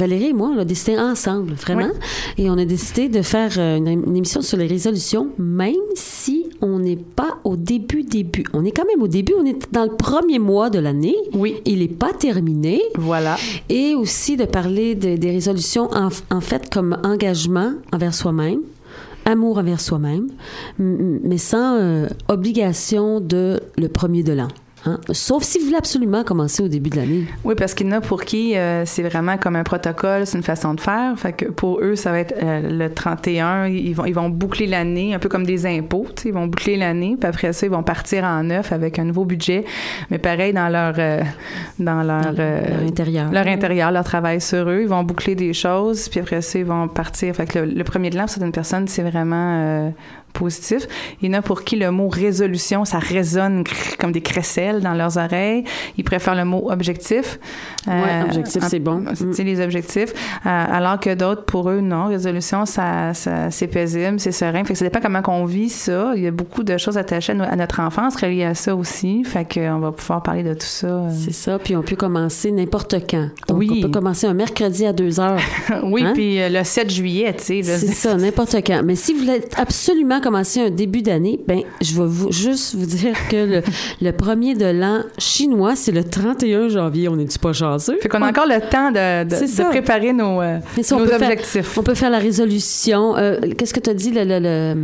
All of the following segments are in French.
Valérie et moi, on a décidé ensemble, vraiment. Et on a décidé de faire euh, une, une émission sur les résolutions, même si on n'est pas au début, début. On est quand même au début, on est dans le premier mois de l'année. Oui. Il n'est pas terminé. Voilà. Et aussi de parler de- des résolutions, en, en fait, comme engagement envers soi-même, amour envers soi-même, mais sans euh, obligation de le premier de l'an. Hein? Sauf si vous voulez absolument commencer au début de l'année. Oui, parce qu'il y en a pour qui euh, c'est vraiment comme un protocole, c'est une façon de faire. Fait que pour eux, ça va être euh, le 31, ils vont, ils vont boucler l'année, un peu comme des impôts. Ils vont boucler l'année, puis après ça, ils vont partir en neuf avec un nouveau budget. Mais pareil, dans leur, euh, dans leur, leur intérieur. leur intérieur, leur travail sur eux, ils vont boucler des choses, puis après ça, ils vont partir. Fait que le, le premier de l'an, pour certaines personnes, c'est vraiment positif. Il y en a pour qui le mot résolution, ça résonne comme des crécelles dans leurs oreilles. Ils préfèrent le mot objectif. Ouais, objectif, c'est bon. Tu sais, les objectifs. Euh, alors que d'autres, pour eux, non. Résolution, ça, ça- c'est paisible, c'est serein. Fait que ça dépend comment qu'on vit ça. Il y a beaucoup de choses attachées à, no- à notre enfance reliées à ça aussi. Fait qu'on va pouvoir parler de tout ça. euh. C'est ça, puis on peut commencer n'importe quand. Donc, Oui. on peut commencer un mercredi à 2 heures. oui, Hein? puis euh, le 7 juillet, tu sais. C'est ça, n'importe quand. Mais si vous voulez absolument commencer un début d'année, ben, je vais vous, juste vous dire que le, le premier de l'an chinois, c'est le 31 janvier. On n'est-tu pas chanceux? Fait qu'on a encore le temps de, de, préparer nos, euh, on nos peut faire- objectifs. On peut faire la résolution. Euh, Qu'est-ce que tu as dit, le, le- le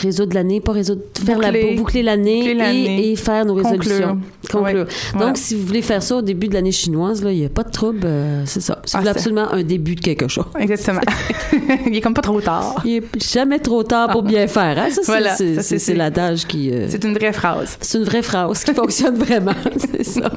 réseau de l'année, pas réseau, faire la, Boucler. l'année Boucler l'année. et, et faire nos Conclure. résolutions. Conclure. Ouais. Donc, si vous voulez faire ça au début de l'année chinoise, là, il n'y a pas de trouble. euh, c'est ça. Si Ah, vous voulez c'est- absolument un début de quelque chose. Exactement. Il est comme pas trop tard. Il n'est jamais trop tard pour bien faire. Hein? Ça, c'est, Voilà. c'est, c'est- c'est- c'est l'adage qui... euh, C'est une vraie phrase. c'est une vraie phrase qui fonctionne vraiment. c'est ça.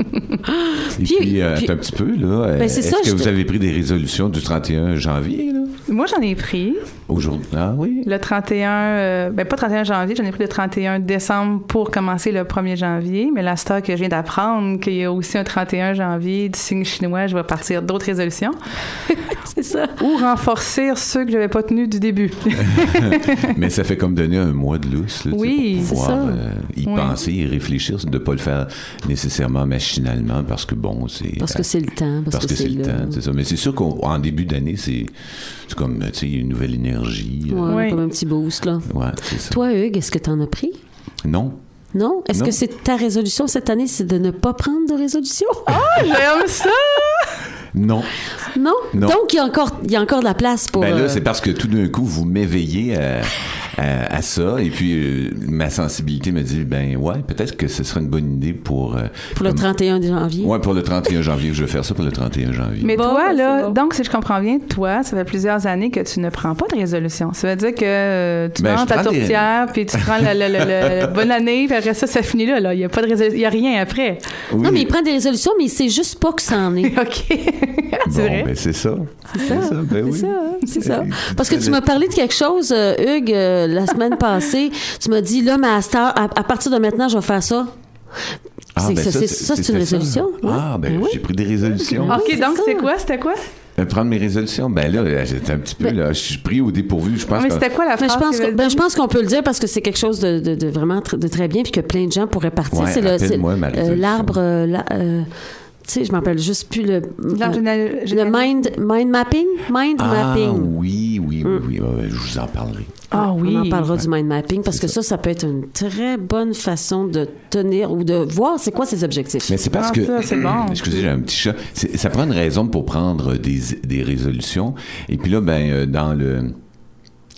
Et Puis- puis, euh, puis- un petit peu, là. Ben, c'est Est-ce ça, que vous avez pris des résolutions du 31 janvier, là? Moi, j'en ai pris. Aujourd'hui. Ah oui? Le 31, euh, ben pas 31 janvier, j'en ai pris le 31 décembre pour commencer le 1er janvier. Mais la star que je viens d'apprendre qu'il y a aussi un 31 janvier du signe chinois, je vais partir d'autres résolutions. C'est ça. Ou renforcer ceux que j'avais pas tenus du début. Mais ça fait comme donner un mois de lousse, là, Oui, pour c'est pouvoir ça. euh, y Oui. penser, y réfléchir, de ne pas le faire nécessairement machinalement parce que, bon, c'est... Parce que c'est le temps. Parce, Parce que c'est le là. temps, c'est ça. Mais c'est sûr qu'en début d'année, c'est c'est comme, tu sais, une nouvelle énergie. euh, Ouais, Oui. comme un petit boost, là. Ouais, c'est ça. Toi, Hugues, est-ce que tu en as pris? Non. Non? Est-ce que c'est ta résolution cette année, c'est de ne pas prendre de résolution? J'aime ça! Non. non? Non. Donc, il y, a encore, il y a encore de la place pour... Ben là, euh, c'est parce que tout d'un coup, vous m'éveillez à, à, à ça. Et puis, euh, ma sensibilité me dit, ben ouais, peut-être que ce serait une bonne idée pour... euh, pour le comme- 31 janvier. Ouais, pour le 31 janvier. Je vais faire ça pour le 31 janvier. Mais Bon, toi, ben, là, c'est bon. donc si je comprends bien, toi, ça fait plusieurs années que tu ne prends pas de résolution. Ça veut dire que euh, tu Ben, prends ta prends des- tourtière, puis tu prends le- le- le- bonne année, puis après ça, ça finit là. là. Il n'y a pas de résolution, il n'y a rien après. Oui. Non, mais il prend des résolutions, mais il sait juste pas que ça en est. OK. c'est Bon, vrai. ben c'est ça. C'est ça. ben oui. C'est ça, hein, c'est ça. Euh, Parce que tu m'as parlé de quelque chose, euh, Hugues, euh, la semaine passée. Tu m'as dit, là, ma star, à, à partir de maintenant, je vais faire ça. Ah, C'est- ben ça, c'est- ça, c'est une résolution, ouais. Ah, ben, Ben oui. j'ai pris des résolutions. Ah, OK, donc c'est quoi? C'était quoi? Euh, Prendre mes résolutions, ben là, j'étais un petit peu, là, je suis pris au dépourvu. Je pense mais que... c'était quoi la Mais phrase? je pense, que- qu'on- ben, je pense qu'on peut le dire parce que c'est quelque chose de, de- de vraiment tr- de très bien puis que plein de gens pourraient partir. Ouais, c'est euh, l'arbre, euh, euh, tu sais, je m'appelle juste plus le, euh, le mind, mind mapping, mind Ah, mapping. oui, oui, oui, oui. ouais, ouais, je vous en parlerai. Ah oui. On en parlera du mind mapping parce que ça. ça, peut être une très bonne façon de tenir ou de voir c'est quoi ses objectifs. Mais c'est parce Ah, que. ça, c'est bon. Excusez, j'ai un petit chat. Ça prend une raison pour prendre des, des résolutions. Et puis là, ben, euh, dans le.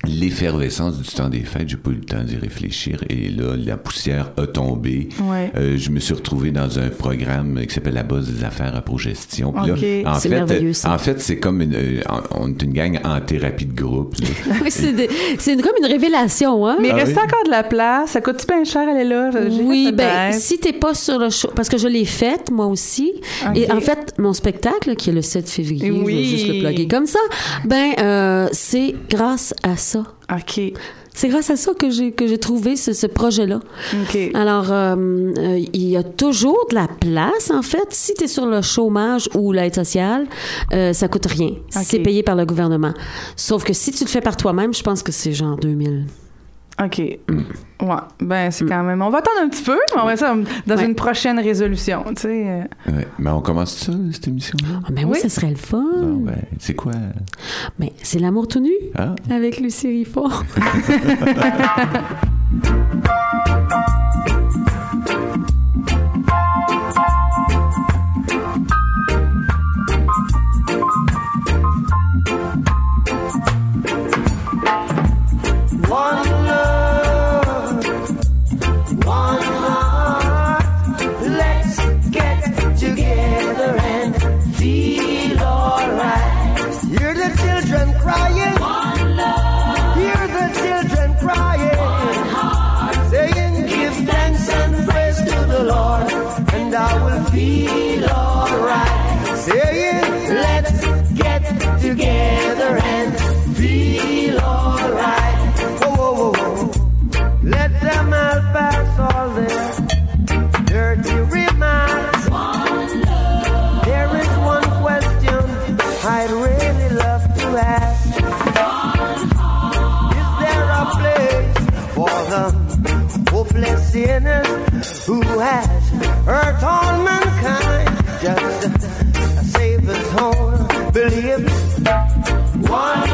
L'effervescence du temps des fêtes, j'ai pas eu le temps d'y réfléchir. Et là, la poussière a tombé. Ouais. Euh, je me suis retrouvé dans un programme qui s'appelle La base des affaires à progestion. Puis Ok. là, en C'est fait, ça. en fait, c'est comme une, euh, on est une gang en thérapie de groupe. Oui, c'est comme une révélation, hein? Mais il Ah reste oui? encore de la place. Ça coûte-tu bien cher, elle est là? Oui, ben si t'es pas sur le show, parce que je l'ai faite moi aussi. Et en fait, mon spectacle qui est le 7 février, je vais juste le plugger comme ça. Ben euh, c'est grâce à ça. OK. C'est grâce à ça que j'ai que j'ai trouvé ce, ce projet-là. OK. Alors, euh, euh, il y a toujours de la place, en fait. Si tu es sur le chômage ou l'aide sociale, euh, ça coûte rien. C'est payé par le gouvernement. Sauf que si tu le fais par toi-même, je pense que c'est genre 2000. OK. Ouais. Ben, c'est quand même. On va attendre un petit peu, mais on va ça dans Ouais. une prochaine résolution, tu sais. euh. Ouais. Mais on commence ça, cette émission-là? Ah, ben oui, Oui. ça serait le fun. Bon, ben, c'est quoi? Ben, c'est l'amour tout nu Ah? avec Lucie Riffon. One Let them all pass the hopeless sinners who has hurt all mankind? Just save his own beliefs. One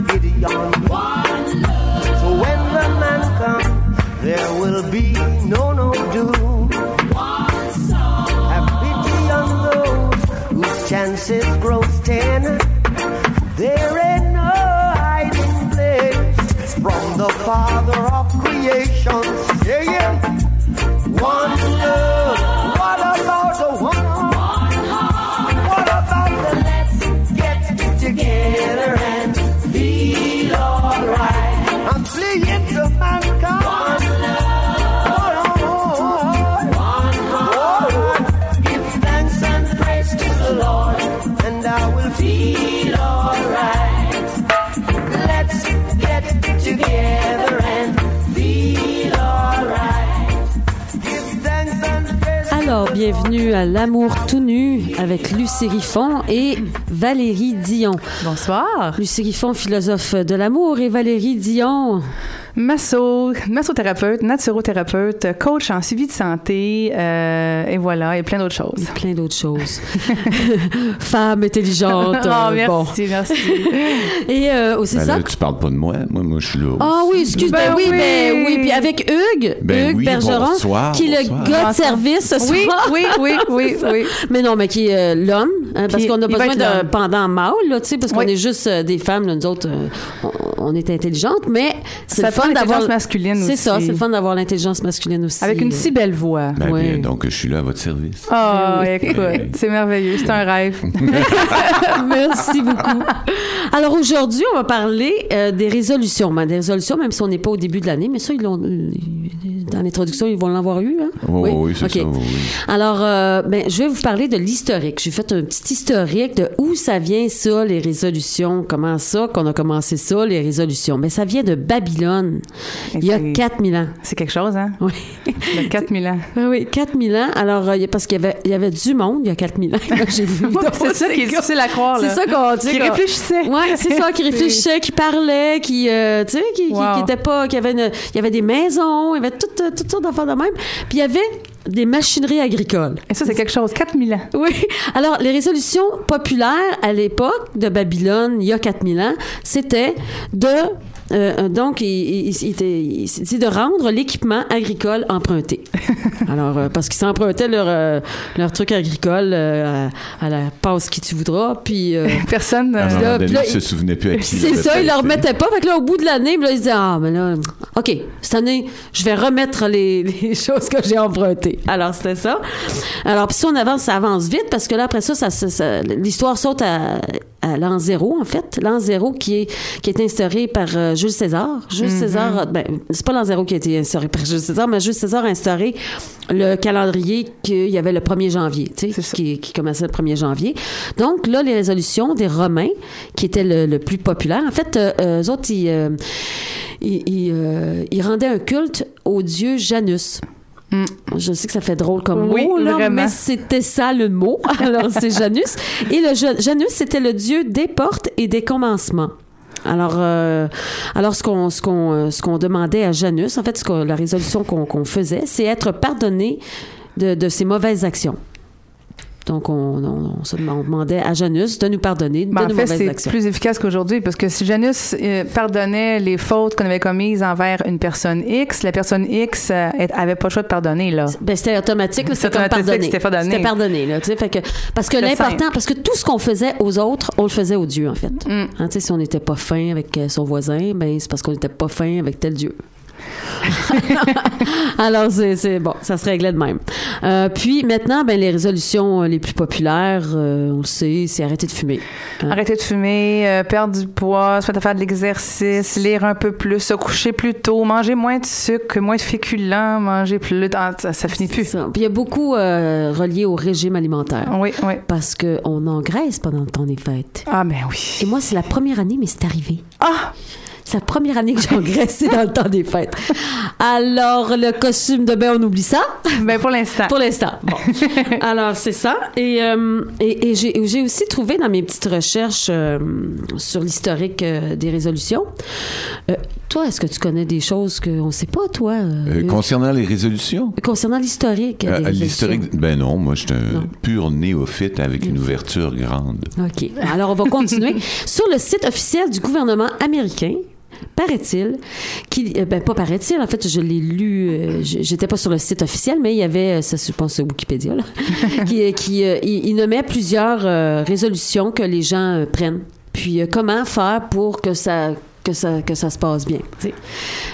Gideon. Why? Bienvenue à L'amour tout nu avec Lucie Riffon et Valérie Dion. Bonsoir. Lucie Riffon, philosophe de l'amour, et Valérie Dion, Masso, massothérapeute, naturothérapeute, coach en suivi de santé, euh, et voilà, et plein d'autres choses. plein d'autres choses. Femme intelligente. oh, merci, bon. merci. Et euh, aussi Ben ça? là, tu parles pas de moi. Moi, moi je suis là. Ah oui, excuse, ben, Ben oui, oui. ben oui. Puis avec Hugues, Ben Hugues oui, Bergeron, bonsoir, qui est le gars de service ce Oui, soir. oui, oui, oui, oui. Mais non, mais qui est euh, l'homme, hein, parce qu'on a besoin d'un pendant mâle, là, tu sais, parce qu'on Oui. est juste euh, des femmes, là, nous autres, euh, on, on est intelligentes, mais c'est le fun d'avoir. l'intelligence masculine C'est ça, aussi. c'est le fun d'avoir l'intelligence masculine aussi. Avec une si belle voix. Ben, bien, donc, je suis là à votre service. Oh, oui. écoute, c'est merveilleux, c'est un rêve. Merci beaucoup. Alors aujourd'hui, on va parler euh, des résolutions. Ben, des résolutions, même si on n'est pas au début de l'année, mais ça, ils l'ont, euh, dans l'introduction, ils vont l'avoir eu. Hein? Oui, oui, c'est OK. ça. oui. Alors, euh, ben, je vais vous parler de l'historique. J'ai fait un petit historique de où ça vient ça, les résolutions. Comment ça qu'on a commencé ça, les résolutions? Mais ça vient de Babylone, il y a C'est- 4000 ans. C'est quelque chose, hein? Oui. Il y a 4000 ans. Oui, 4000 ans. Alors, euh, il y a- parce qu'il y avait, il y avait du monde il y a 4000 ans. J'ai vu. C'est ça qui est difficile à croire, là. C'est ça qu'on dit. Qui qu'on- réfléchissait. Ouais, c'est ça, qui réfléchissait, qui parlait, qui, euh, tu sais, qui, Wow. qui était pas, qui avait une- il y avait des maisons, il y avait toutes, toutes sortes d'affaires de même. Puis il y avait des machineries agricoles. Et ça, c'est quelque chose. 4000 ans. Oui. Alors, les résolutions populaires à l'époque de Babylone, il y a 4000 ans, c'était de Euh, donc, il, il, il était- il s'est dit de rendre l'équipement agricole emprunté. Alors, euh, parce qu'ils s'empruntaient leur, euh, leur truc agricole euh, à, à la passe qui tu voudras. Puis, euh, Personne. Euh, il se souvenait plus à qui. il c'est ça, ils leur prêté. remettaient pas. Fait que là, au bout de l'année, là, ils disaient Ah, mais là, OK, cette année, je vais remettre les, les choses que j'ai empruntées. Alors, c'était ça. Alors, puis si on avance, ça avance vite parce que là, après ça, ça, ça- ça- l'histoire saute à, à l'an zéro, en fait. L'an zéro qui est, qui est instauré par euh, Jules César. Jules César, a- ben, c'est pas l'an zéro qui a été instauré par Jules César, mais Jules César a instauré le calendrier qu'il y avait le 1er janvier, tu sais, qui, qui commençait le 1er janvier. Donc, là, les résolutions des Romains, qui étaient le, le plus populaire, en fait, euh, eux autres, ils, euh, ils, ils, euh, ils rendaient un culte au dieu Janus. Mm. Je sais que ça fait drôle comme Oui, mot, là, mais c'était ça le mot. Alors, c'est Janus. Et le Ja- Janus, c'était le dieu des portes et des commencements. Alors, euh, alors ce qu'on ce qu'on euh, ce qu'on demandait à Janus, en fait, ce qu'on- la résolution qu'on qu'on faisait, c'est être pardonné de, de ses mauvaises actions. Donc, on, on- on se on demandait à Janus de nous pardonner de Ben, en nos fait, mauvaises c'est plus efficace qu'aujourd'hui parce que si Janus euh, pardonnait les fautes qu'on avait commises envers une personne X, la personne X euh, avait pas le choix de pardonner là. Ben, c'était automatique, C'était comme pardonné. c'était pardonné. C'était pardonné, là, fait que, parce que l'important, parce que tout ce qu'on faisait aux autres, on le faisait aux dieux, en fait. Mm. Hein, tu sais, si on n'était pas fin avec euh, son voisin, ben, c'est parce qu'on n'était pas fin avec tel dieu. Alors, c'est, bon, ça se réglait de même. Euh, puis maintenant, ben, les résolutions euh, les plus populaires, euh, on le sait, c'est arrêter de fumer. Hein? Arrêter de fumer, euh, perdre du poids, se mettre à faire de l'exercice, lire un peu plus, se coucher plus tôt, manger moins de sucre, moins de féculents, manger plus. Ah, ça, ça finit plus. ça. Puis il y a beaucoup relié au régime alimentaire. Oui, oui. Parce qu'on engraisse pendant le temps des fêtes. Ah, ben Et oui. moi, c'est la première année, mais c'est arrivé. Ah! C'est la première année que j'ai engraissé dans le temps des fêtes. Alors, le costume de bain, on oublie ça? Ben pour l'instant. pour l'instant. Bon. Alors, c'est ça. Et, euh, et, et j'ai j'ai aussi trouvé dans mes petites recherches euh, sur l'historique euh, des résolutions. Euh, toi, est-ce que tu connais des choses qu'on ne sait pas, toi? concernant les résolutions, concernant l'historique euh, l'historique, ben non, moi, je suis un Non. pur néophyte avec une ouverture grande. OK. Alors, on va continuer. Sur le site officiel du gouvernement américain, paraît-il, qui, euh, ben, pas paraît-il, en fait, je l'ai lu, euh, j'étais pas sur le site officiel, mais il y avait, ça, je pense, Wikipédia, là, qui, euh, qui euh, il, il nommait plusieurs euh, résolutions que les gens prennent. Puis, comment faire pour que ça que ça, que ça se passe bien. tu sais.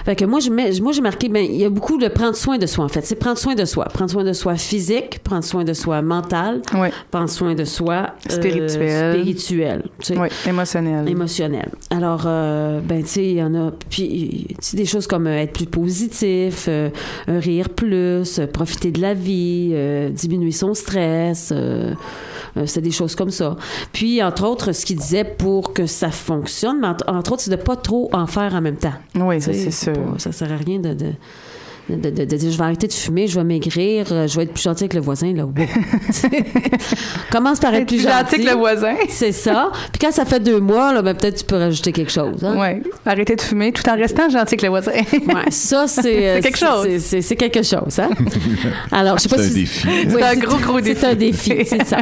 Fait que moi, je mets- moi, j'ai marqué, ben, il y a beaucoup de prendre soin de soi, en fait. C'est prendre soin de soi. Prendre soin de soi physique, prendre soin de soi mental, prendre soin de soi euh, Spirituel. spirituel tu sais, oui, émotionnel. émotionnel. Alors, euh, ben, tu sais, il y en a. Puis, tu sais, des choses comme euh, être plus positif, euh, euh, rire plus, euh, profiter de la vie, euh, diminuer son stress. Euh, c'est des choses comme ça. Puis, entre autres, ce qu'il disait pour que ça fonctionne, mais entre, entre autres, c'est de pas trop en faire en même temps. Oui, ça, c'est sûr. pas- ça sert à rien de, de, de, de- de dire je vais arrêter de fumer, je vais maigrir, euh, je vais être plus gentil avec le voisin. Là. Wow. Commence par être Être plus plus gentil gentil. que le voisin. C'est ça. Puis quand ça fait deux mois, là, ben, peut-être tu peux rajouter quelque chose. Hein? Oui, arrêter de fumer tout en restant gentil que le voisin. Ouais, ça, c'est. euh, C'est quelque chose. c'est- C'est c'est quelque chose, hein? Alors, je sais pas C'est un si. défi. Oui, C'est un gros, gros défi. C'est un défi, c'est ça.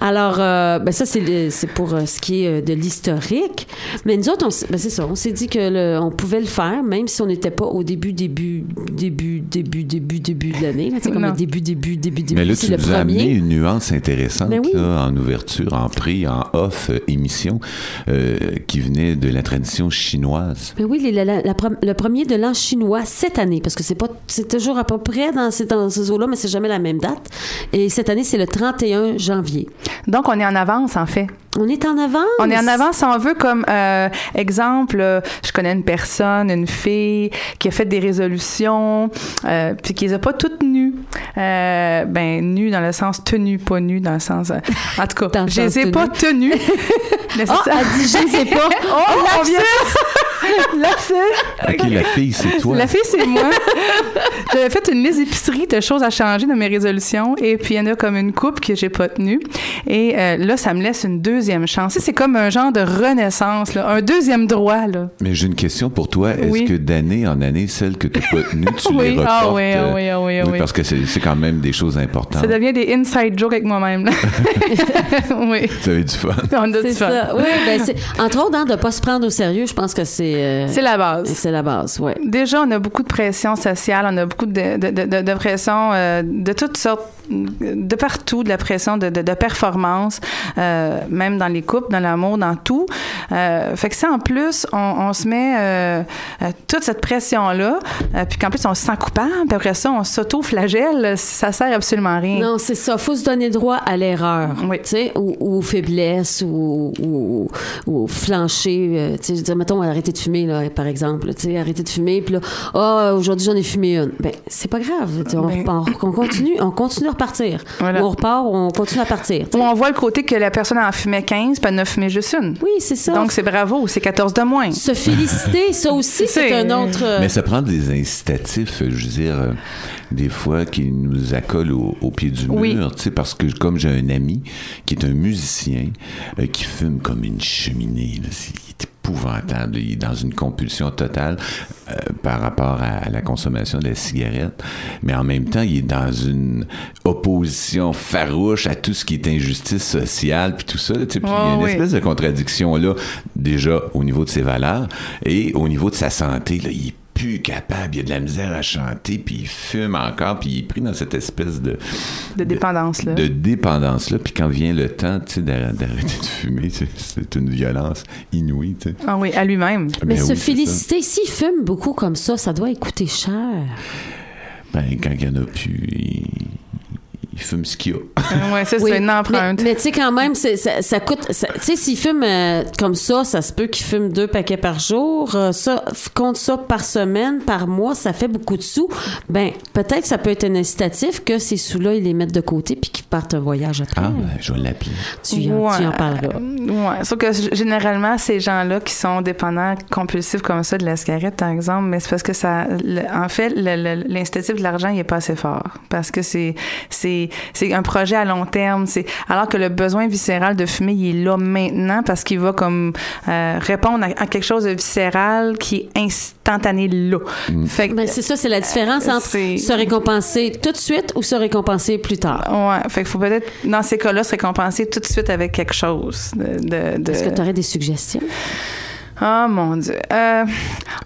Alors, euh, ben ça, c'est le- c'est pour euh, ce qui est euh, de l'historique. Mais nous autres, ben c'est ça, on s'est dit que le- on pouvait le faire, même si on n'était pas au début, début, début, début, début, début de l'année. C'est comme Non. le début, début, début, début. Mais là, tu nous as amené une nuance intéressante Ben oui. là, en ouverture, en prix, en off, euh, émission, euh, qui venait de la tradition chinoise. Mais oui, les- la- la- la prom- le premier de l'an chinois cette année, parce que c'est pas, c'est toujours à peu près dans ces, dans ces eaux-là, mais c'est jamais la même date. Et cette année, c'est le 31 janvier. Donc, on est en avance, en fait. On est en avance. On est en avance, on veut, comme euh, exemple, euh, je connais une personne, une fille, qui a fait des résolutions, euh, puis qui les a pas toutes nues. Euh, ben, nues dans le sens tenues, pas nues dans le sens... euh, en tout cas, je les ai pas tenues. Oh, elle dit, je sais pas. Oh, on OK, la fille, c'est toi. La fille, c'est moi. J'avais fait une liste d'épicerie de choses à changer dans mes résolutions et puis il y en a comme une coupe que j'ai pas tenue. Et euh, là, ça me laisse une deuxième chance. C'est comme un genre de renaissance, là, un deuxième droit. Là. Mais j'ai une question pour toi. Est-ce Oui. que d'année en année, celles que tu n'as pas tenues, tu Oui. les reportes? Ah oui, ah euh, oui, ah oui, ah oui. Parce que c'est quand même des choses importantes. Ça devient des inside jokes avec moi-même. oui, Vous avez du fun. on a du fun. ça. Oui, ben entre autres, hein, de ne pas se prendre au sérieux, je pense que c'est, euh, C'est la base. c'est la base, ouais. Déjà, on a beaucoup de pression sociale, on a beaucoup de, de, de, pression euh, de toutes sortes, de partout, de la pression de, de, performance, euh, même dans les couples, dans l'amour, dans tout. Fait que ça, en plus, on, on se met toute cette pression-là, puis qu'en plus, on se sent coupable, puis après ça, on s'auto-flagelle, ça sert absolument à rien. Non, c'est ça. faut se donner droit à l'erreur, Oui. tu sais, ou, ou aux faiblesses, ou, ou, ou flancher. tu sais, je veux dire, mettons, arrêter de fumer, là, par exemple. Tu sais, arrêter de fumer, puis là, ah, aujourd'hui, j'en ai fumé une. Ben, c'est pas grave. On, Ben- on, on continue, on continue à repartir. Voilà. On repart, on continue à partir. Ou on voit le côté que la personne en fumait 15, puis elle en a fumé juste une. Oui, c'est ça. Donc, c'est bravo, c'est 14 de moins. se féliciter, ça aussi, c'est un autre. euh, Mais ça prend des incitatifs, je veux dire, euh, des fois, qui nous accolent au, au pied du mur, tu sais, parce que comme j'ai un ami qui est un musicien, euh, qui fume comme une cheminée, là, épouvantable, il est dans une compulsion totale euh, par rapport à, la consommation de la cigarette, mais en même temps, il est dans une opposition farouche à tout ce qui est injustice sociale, puis tout ça, sais, puis il y a une oui. espèce de contradiction là, déjà au niveau de ses valeurs et au niveau de sa santé, là, il est plus capable, il a de la misère à chanter, puis il fume encore, puis il est pris dans cette espèce de, De dépendance, là. de dépendance-là. Puis quand vient le temps tu sais, d'ar- d'arrêter de fumer, c'est- une violence inouïe. tu sais. Ah oui, à lui-même. Mais Ben se oui, féliciter, s'il fume beaucoup comme ça, ça doit coûter cher. Ben, quand il n'y en a plus, il, il fume ce qu'il y a. Euh, ouais, c'est Oui, ça, une empreinte. Mais, mais tu sais, quand même, c'est- ça, ça coûte. Tu sais, s'il fume euh, comme ça, ça se peut qu'il fume deux paquets par jour. Euh, ça, compte ça par semaine, par mois, ça fait beaucoup de sous. Ben, peut-être que ça peut être un incitatif que ces sous-là, ils les mettent de côté puis qu'ils partent un voyage après. Ah, ben, je vais l'appeler. tu, en, tu y en parleras. Ouais. Sauf que généralement, ces gens-là qui sont dépendants compulsifs comme ça de la cigarette, par exemple, mais c'est parce que ça. le- en fait, l'incitatif de l'argent, il est pas assez fort. Parce que c'est c'est un projet à long terme. C'est alors que le besoin viscéral de fumer, il est là maintenant parce qu'il va comme euh, répondre à, à quelque chose de viscéral qui est instantané là. Que Ben, c'est ça, c'est la différence Euh, entre c'est- se récompenser tout de suite ou se récompenser plus tard. Ouais, fait qu'il faut peut-être, dans ces cas-là, se récompenser tout de suite avec quelque chose. De, de, de- Est-ce que tu aurais des suggestions? Oh mon Dieu. Euh,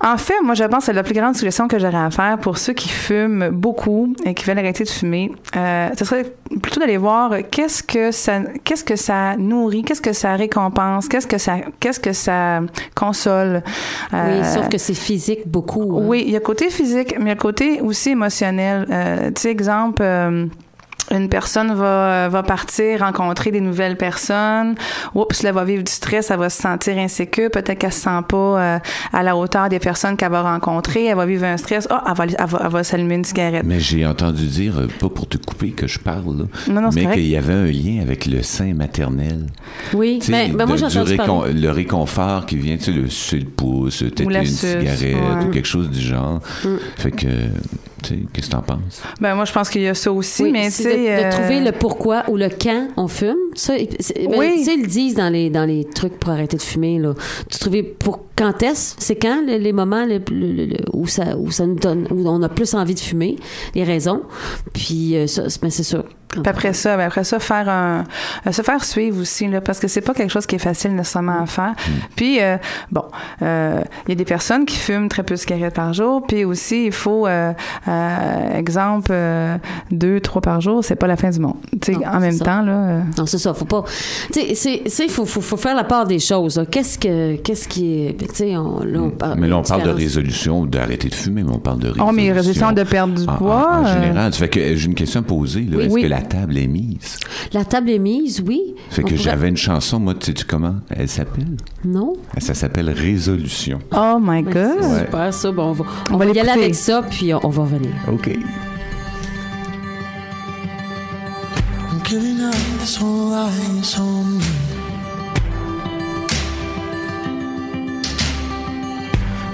en fait, moi, je pense que c'est la plus grande suggestion que j'aurais à faire pour ceux qui fument beaucoup et qui veulent arrêter de fumer. Euh, ce serait plutôt d'aller voir qu'est-ce que ça, qu'est-ce que ça nourrit, qu'est-ce que ça récompense, qu'est-ce que ça, qu'est-ce que ça console. Oui, Euh, sauf que c'est physique beaucoup. hein. oui, il y a côté physique, mais il y a côté aussi émotionnel. Euh, tu sais, exemple, euh, une personne va, va partir rencontrer des nouvelles personnes. Oups, là, elle va vivre du stress, elle va se sentir insécure. Peut-être qu'elle se sent pas euh, à la hauteur des personnes qu'elle va rencontrer. Elle va vivre un stress. Ah, elle va, elle va, elle va s'allumer une cigarette. Mais j'ai entendu dire, euh, pas pour te couper que je parle, là, Non, non, mais qu'il y avait un lien avec le sein maternel. Oui, Tu sais, ben, moi, j'ai du entendu récon- parler. le réconfort qui vient, tu sais, le le pouce, peut-être une suce, cigarette ouais. ou quelque chose du genre. Mm. Fait que, qu'est-ce que t'en penses? Ben, moi, je pense qu'il y a ça aussi, Oui, mais tu c'est de, de euh, trouver le pourquoi ou le quand on fume. Ça, c'est- ben, Oui. Tu sais, ils le disent dans les, dans les trucs pour arrêter de fumer. Là. Tu trouver pour quand est-ce, c'est quand le- les moments le- le- où, ça, où ça nous donne, où on a plus envie de fumer, les raisons. Puis euh, ça, c'est- ben, c'est sûr. Puis après ça, ben après ça, faire un, euh, se faire suivre aussi, là, parce que c'est pas quelque chose qui est facile nécessairement à faire. Puis, euh, bon, euh, il y a des personnes qui fument très peu de cigarettes par jour, puis aussi, il faut, euh, euh, exemple, euh, deux, trois par jour, c'est pas la fin du monde. Tu sais, Non, en même ça. temps, là, Non, c'est ça. Faut pas. Tu sais, c'est- c'est- faut, faut, faut faire la part des choses. Qu'est-ce que, qu'est-ce qui est. Tu sais, on, là, on parle. mais là, on parle de résolution, d'arrêter de fumer, mais on parle de résolution. oh, mais résolution de perdre du En- en- poids. En, euh, général, ça fait que euh, j'ai une question à poser. là. Oui. Est-ce Oui. que la table est mise? La table est mise, oui. Fait On que pourrait- j'avais une chanson, moi, tu sais comment? Elle s'appelle? Non. Ça s'appelle Résolution. Oh my Mais God. C'est Ouais. super, ça. Bon, on va, on va y aller avec ça, puis on, on va revenir. OK. I'm giving up this whole eyes on me.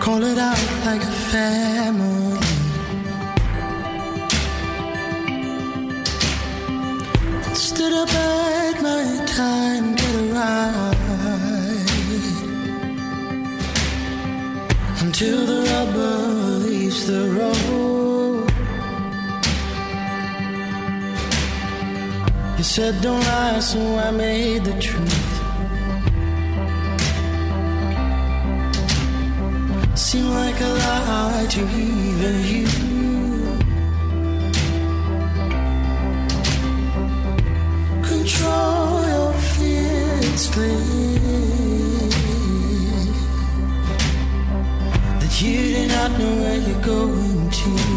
Call it out like a family. Stood up at my time, get a ride. Until the rubber leaves the road. You said don't lie, so I made the truth. Seem like a lie to even you. Control your fears, please. That you do not know where you're going to.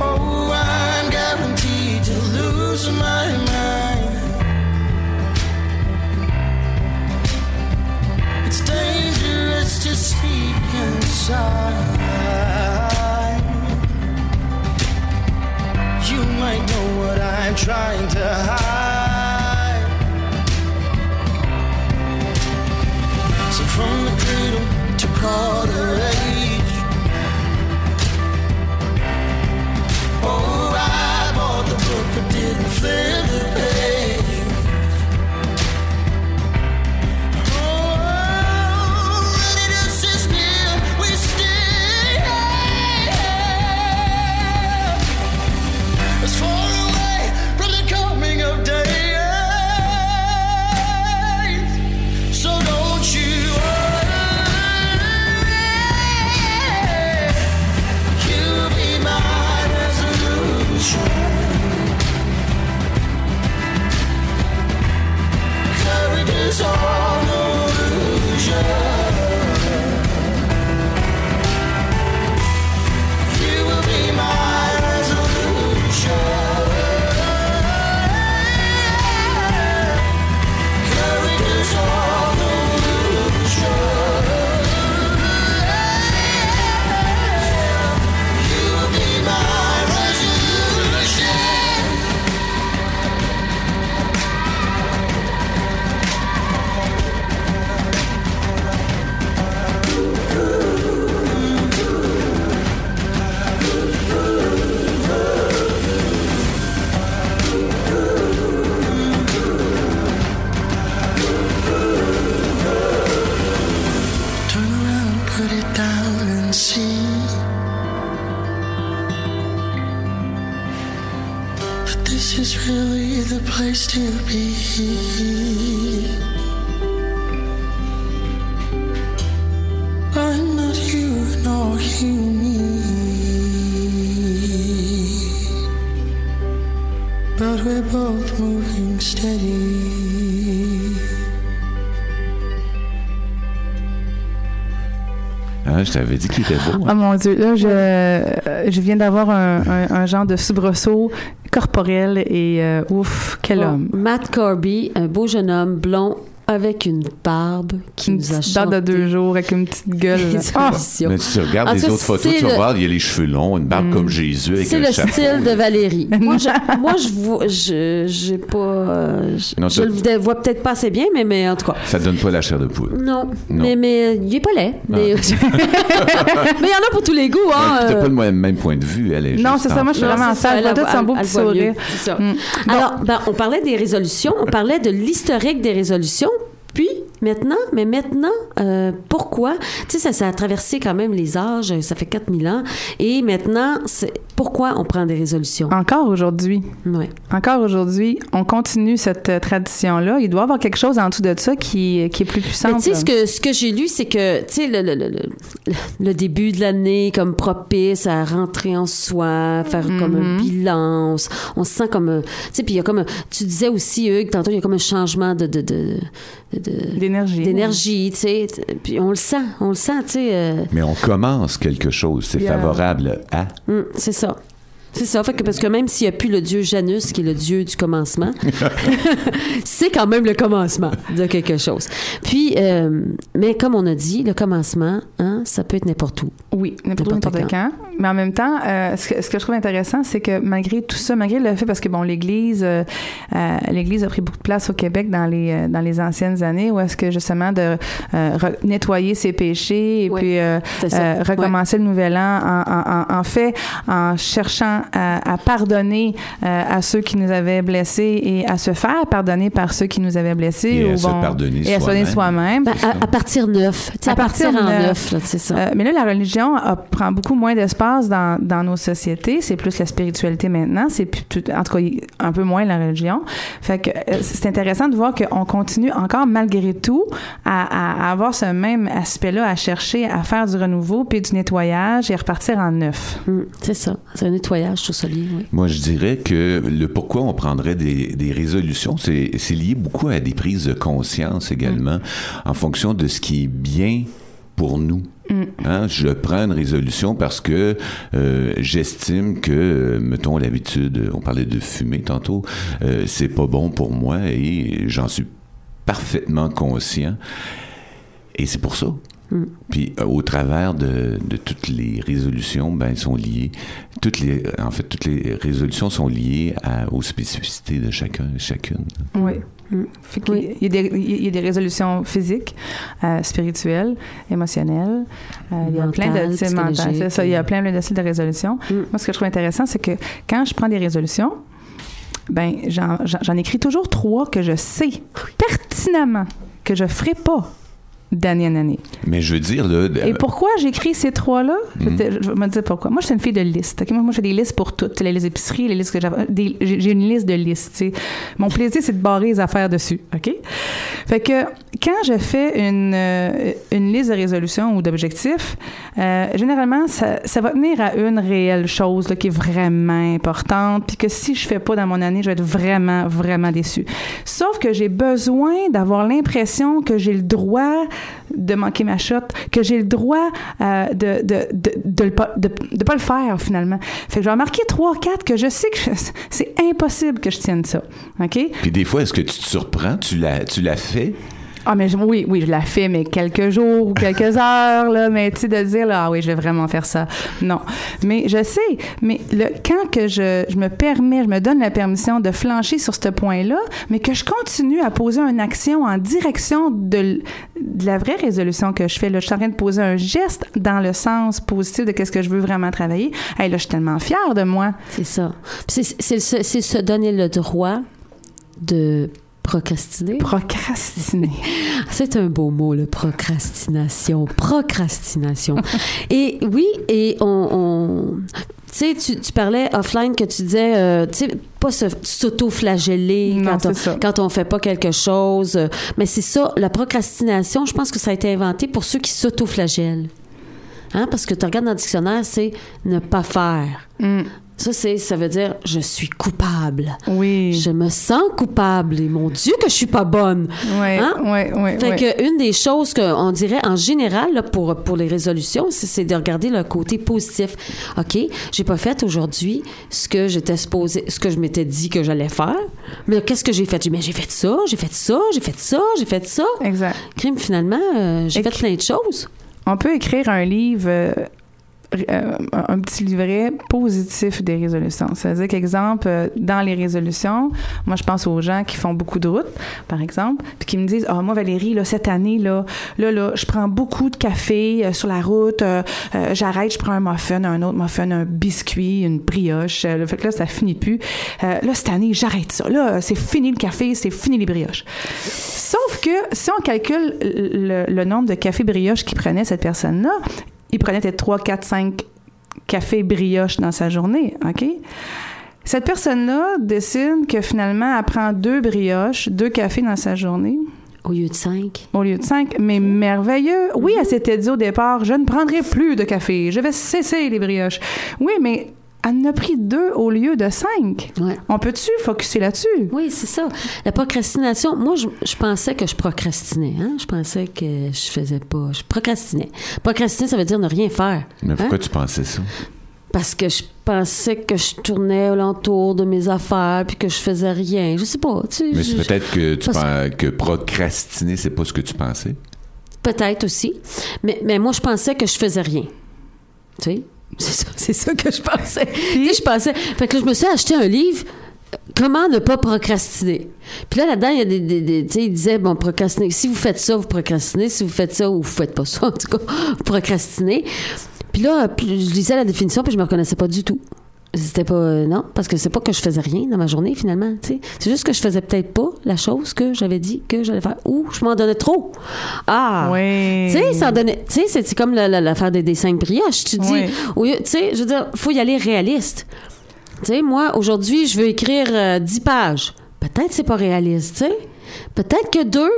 Oh, I'm guaranteed to lose my mind. Inside. You might know what I'm trying to hide. So from the cradle to quarter age. Oh, I bought the book but didn't flip the t'avais dit qu'il était beau. hein. Oh mon Dieu, là, je, euh, je viens d'avoir un, un- un genre de soubresaut corporel et euh, ouf, quel homme. Matt Corby, un beau jeune homme blond avec une barbe qui Une nous a petite barbe de chanté deux jours avec une petite gueule. Ah! Mais si tu regardes En les cas, autres photos, c'est tu vas le- voir, il y a les cheveux longs, une barbe comme Jésus avec C'est un le chapeau. style de Valérie. Moi, je, moi, je vois, je, j'ai pas, euh, je, Non, je t'as- le vois peut-être pas assez bien, mais, mais en tout cas. Ça donne pas la chair de poule. Non, Non. mais mais euh, il est pas laid. Mais mais il y en a pour tous les goûts, hein. T'as euh. pas le même même point de vue, elle est Non, c'est ça, moi, je suis en vraiment c'est elle tout a- son beau petit sourire. c'est. Mm. Alors, ben, on parlait des résolutions, on parlait de l'historique des résolutions, maintenant, mais maintenant, euh, pourquoi? Tu sais, ça, ça a traversé quand même les âges, ça fait 4000 ans, et maintenant, pourquoi on prend des résolutions? Encore aujourd'hui. Ouais. Encore aujourd'hui, on continue cette euh, tradition-là. Il doit y avoir quelque chose en dessous de ça qui, qui est plus puissant. Mais tu sais, ce que, ce que j'ai lu, c'est que, tu sais, le, le, le, le- début de l'année, comme propice à rentrer en soi, faire comme un bilan, on, se- on se sent comme, tu sais, puis il y a comme, tu disais aussi, Hugues, tantôt, il y a comme un changement de- D'énergie. d'énergie, tu sais, puis on le sent, on le sent, tu sais, euh, Mais on commence quelque chose, c'est Yeah. favorable à? hum, c'est ça. C'est ça. Fait que, parce que même s'il n'y a plus le dieu Janus, qui est le dieu du commencement, c'est quand même le commencement de quelque chose. Puis, euh, mais comme on a dit, le commencement, hein, ça peut être n'importe où. Oui, n'importe où, N'importe quand. Mais en même temps, euh, ce, que, ce que je trouve intéressant, c'est que malgré tout ça, malgré le fait, parce que bon, l'Église, euh, l'Église a pris beaucoup de place au Québec dans les dans les anciennes années, où est-ce que justement de nettoyer ses péchés et Oui, puis recommencer le nouvel an, en, en- en- en fait, en cherchant à, à pardonner euh, à ceux qui nous avaient blessés et à se faire pardonner par ceux qui nous avaient blessés. Et à ou se pardonner se soi-même. soi-même. Ben, à, à partir neuf. À, À partir partir, en neuf. c'est ça. Euh, mais là, la religion a- prend beaucoup moins d'espace dans, dans nos sociétés. C'est plus la spiritualité maintenant. C'est plus tout- en tout cas un peu moins la religion. Fait que euh, c'est intéressant de voir qu'on continue encore malgré tout à, à- à avoir ce même aspect-là, à chercher à faire du renouveau puis du nettoyage et à repartir en neuf. Hum, c'est ça. C'est un nettoyage, tout ça lié, oui. Moi, je dirais que le pourquoi on prendrait des, des résolutions, c'est lié beaucoup à des prises de conscience également, en fonction de ce qui est bien pour nous. Hein, je prends une résolution parce que euh, j'estime que, mettons l'habitude, on parlait de fumer tantôt, euh, c'est pas bon pour moi et j'en suis parfaitement conscient. Et c'est pour ça. Puis euh, au travers de, de toutes les résolutions, ben elles sont liées. Toutes les, en fait, toutes les résolutions sont liées à- aux spécificités de chacun, chacune. Oui. Fait qu'il Oui. y, a des, il y a des résolutions physiques, euh, spirituelles, émotionnelles. euh, il y a plein de Mentales, ça, il y a plein, de styles de résolution. Mm. Moi, ce que je trouve intéressant, c'est que quand je prends des résolutions, ben j'en, écris toujours trois que je sais pertinemment que je ferai pas d'année en année. Mais je veux dire, là, de- Et pourquoi j'écris ces trois-là? Je, vais te- je vais me dire pourquoi. Moi, je suis une fille de liste. ok? Moi, moi, je fais des listes pour toutes. Les listes d'épicerie, les listes que j'avais. J'ai j'ai une liste de listes. Mon plaisir, c'est de barrer les affaires dessus. OK? Fait que quand je fais une, euh, une liste de résolutions ou d'objectifs, euh, généralement, ça, ça va tenir à une réelle chose là, qui est vraiment importante, puis que si je fais pas dans mon année, je vais être vraiment, vraiment déçue. Sauf que j'ai besoin d'avoir l'impression que j'ai le droit de manquer ma shot, que j'ai le droit euh, de de, de, de, pas, de, pas le faire finalement. Fait que marquer trois, quatre que je sais que c'est impossible que je tienne ça. OK? puis des fois, est-ce que tu te surprends, tu la, tu la fais, Ah, mais je- oui, oui, je la fais, mais quelques jours ou quelques heures, là, mais tu sais, de dire, là, ah oui, je vais vraiment faire ça. Non. Mais je sais, mais le, quand que je, je me permets, je me donne la permission de flancher sur ce point-là, mais que je continue à poser une action en direction de, la vraie résolution que je fais, là, je suis en train de poser un geste dans le sens positif de qu'est-ce que je veux vraiment travailler. Hey, là, je suis tellement fière de moi. C'est ça. C'est se donner le droit de procrastiner. Procrastiner. C'est un beau mot, le procrastination. Procrastination. et oui, et on. on- tu sais, tu, parlais offline que tu disais, euh, tu sais, pas s'auto-flageller quand, quand on fait pas quelque chose. Mais c'est ça, la procrastination, je pense que ça a été inventé pour ceux qui s'auto-flagellent. Hein? Parce que tu regardes dans le dictionnaire, c'est ne pas faire. Mm. Ça, c'est, ça veut dire je suis coupable. Oui. Je me sens coupable et mon Dieu que je suis pas bonne. Oui, Hein? oui, oui. Fait oui. que une des choses qu'on dirait en général là, pour, pour les résolutions, c'est, de regarder le côté positif. OK, j'ai pas fait aujourd'hui ce que j'étais supposé, ce que je m'étais dit que j'allais faire. Mais qu'est-ce que j'ai fait? J'ai, mais j'ai fait ça, j'ai fait ça, j'ai fait ça, j'ai fait ça. Exact. Crime, finalement, euh, j'ai fait plein de choses. On peut écrire un livre, euh, euh, un petit livret positif des résolutions. C'est-à-dire qu'exemple, euh, dans les résolutions, moi, je pense aux gens qui font beaucoup de routes, par exemple, puis qui me disent, ah, moi, Valérie, là, cette année, là, là, là, je prends beaucoup de café euh, sur la route, j'arrête, je prends un muffin, un autre muffin, un biscuit, une brioche. Euh, fait que là, ça finit plus. Là, cette année, j'arrête ça. Là, c'est fini le café, c'est fini les brioches. Sauf que si on calcule le, le nombre de cafés brioches qu'il prenait cette personne-là, il prenait peut-être 3, 4, 5 cafés brioches dans sa journée, OK? Cette personne-là décide que finalement, elle prend deux brioches, deux cafés dans sa journée, Au lieu de cinq. au lieu de cinq. Mais merveilleux. Oui, elle s'était dit au départ, je ne prendrai plus de café, je vais cesser les brioches. Oui, mais elle en a pris deux au lieu de cinq. Ouais. On peut-tu focuser là-dessus? Oui, c'est ça. La procrastination, moi, je, je pensais que je procrastinais. Hein? Je pensais que je faisais pas. Je procrastinais. Procrastiner, ça veut dire ne rien faire. mais pourquoi Hein? tu pensais ça? parce que je pensais que je tournais alentour de mes affaires puis que je faisais rien. Je sais pas. Tu sais, Mais c'est peut-être que tu pen- que procrastiner, c'est pas ce que tu pensais. Peut-être aussi. Mais, mais moi, je pensais que je faisais rien. Tu sais? C'est ça, c'est ça que je pensais. tu sais, je pensais. Fait que là, je me suis acheté un livre. Comment ne pas procrastiner? Puis là, là-dedans, il y a des. des- des- tu sais, il disait, bon, procrastiner. Si vous faites ça, vous procrastinez. Si vous faites ça ou vous faites pas ça, en tout cas, vous procrastinez. Puis là, je lisais la définition, puis je me reconnaissais pas du tout. C'était pas. euh, non, parce que c'est pas que je faisais rien dans ma journée, finalement. tu sais. C'est juste que je faisais peut-être pas la chose que j'avais dit que j'allais faire. Ou je m'en donnais trop. Ah! Oui. Tu sais, ça donnait- tu sais, c'est comme la- la- l'affaire des, des cinq brioches. Tu dis, Oui. tu sais, je veux dire, faut y aller réaliste. Tu sais, moi, aujourd'hui, je veux écrire euh, 10 pages. Peut-être c'est pas réaliste, tu sais. Peut-être que deux,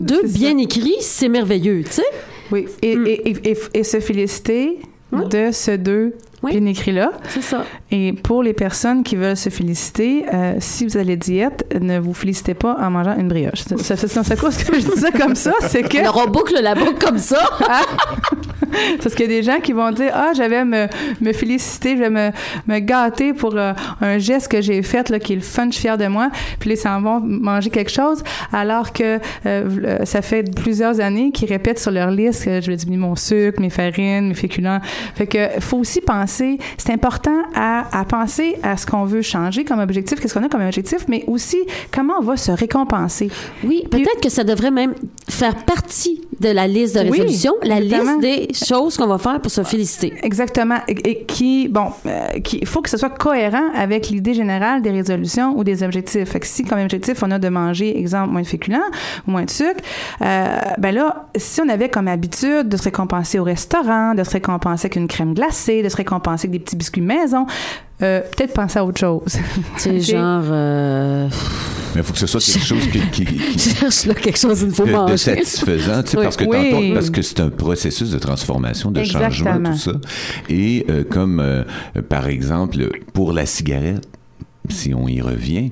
deux bien écrits, c'est merveilleux, tu sais. Oui, et, Mm. et, et, et- et se féliciter Oui. de ce deux Oui. bien écrits-là. C'est ça. Et pour les personnes qui veulent se féliciter, euh, si vous allez diète, ne vous félicitez pas en mangeant une brioche. Ça, ça, ça, c'est quoi ce que je dis ça comme ça? C'est que... Alors, on boucle la boucle comme ça. Parce qu'il y a des gens qui vont dire Ah, j'avais me, me féliciter, je vais me, me gâter pour euh, un geste que j'ai fait, là, qui est le fun, je suis fière de moi. Puis ils s'en vont manger quelque chose, alors que euh, ça fait plusieurs années qu'ils répètent sur leur liste que je vais diminuer mon sucre, mes farines, mes féculents. Fait que faut aussi penser, c'est important à, à penser à ce qu'on veut changer comme objectif, qu'est-ce qu'on a comme objectif, mais aussi comment on va se récompenser. Oui, peut-être que ça devrait même faire partie de la liste de Oui, résolution, la liste des choses qu'on va faire pour se féliciter. Exactement. Et, qui, bon, euh, qui, faut que ce soit cohérent avec l'idée générale des résolutions ou des objectifs. Fait que si, comme objectif, on a de manger, exemple, moins de féculents moins de sucre, euh, ben là, si on avait comme habitude de se récompenser au restaurant, de se récompenser avec une crème glacée, de se récompenser avec des petits biscuits maison, euh, peut-être penser à autre chose. Tu sais, Ok. genre, euh, Mais il faut que ce soit quelque chose qui, qui- cherche là quelque chose de, satisfaisant, tu sais, Oui. parce que Oui. tantôt- parce que c'est un processus de transformation, de changement, tout ça. Et euh, comme euh, par exemple pour la cigarette, si on y revient.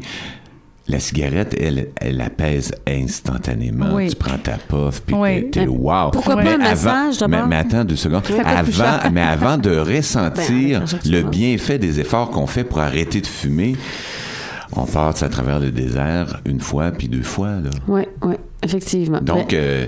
La cigarette, elle, elle apaise instantanément. Oui. Tu prends ta puff, puis Oui. t'es, wow. Pourquoi pas Mais un massage, mais, mais attends deux secondes. Avant, mais avant de ressentir Ben, le bienfait des efforts qu'on fait pour arrêter de fumer, on passe à travers le désert une fois, puis deux fois. Là. Oui, oui, effectivement. Donc, Ben, euh,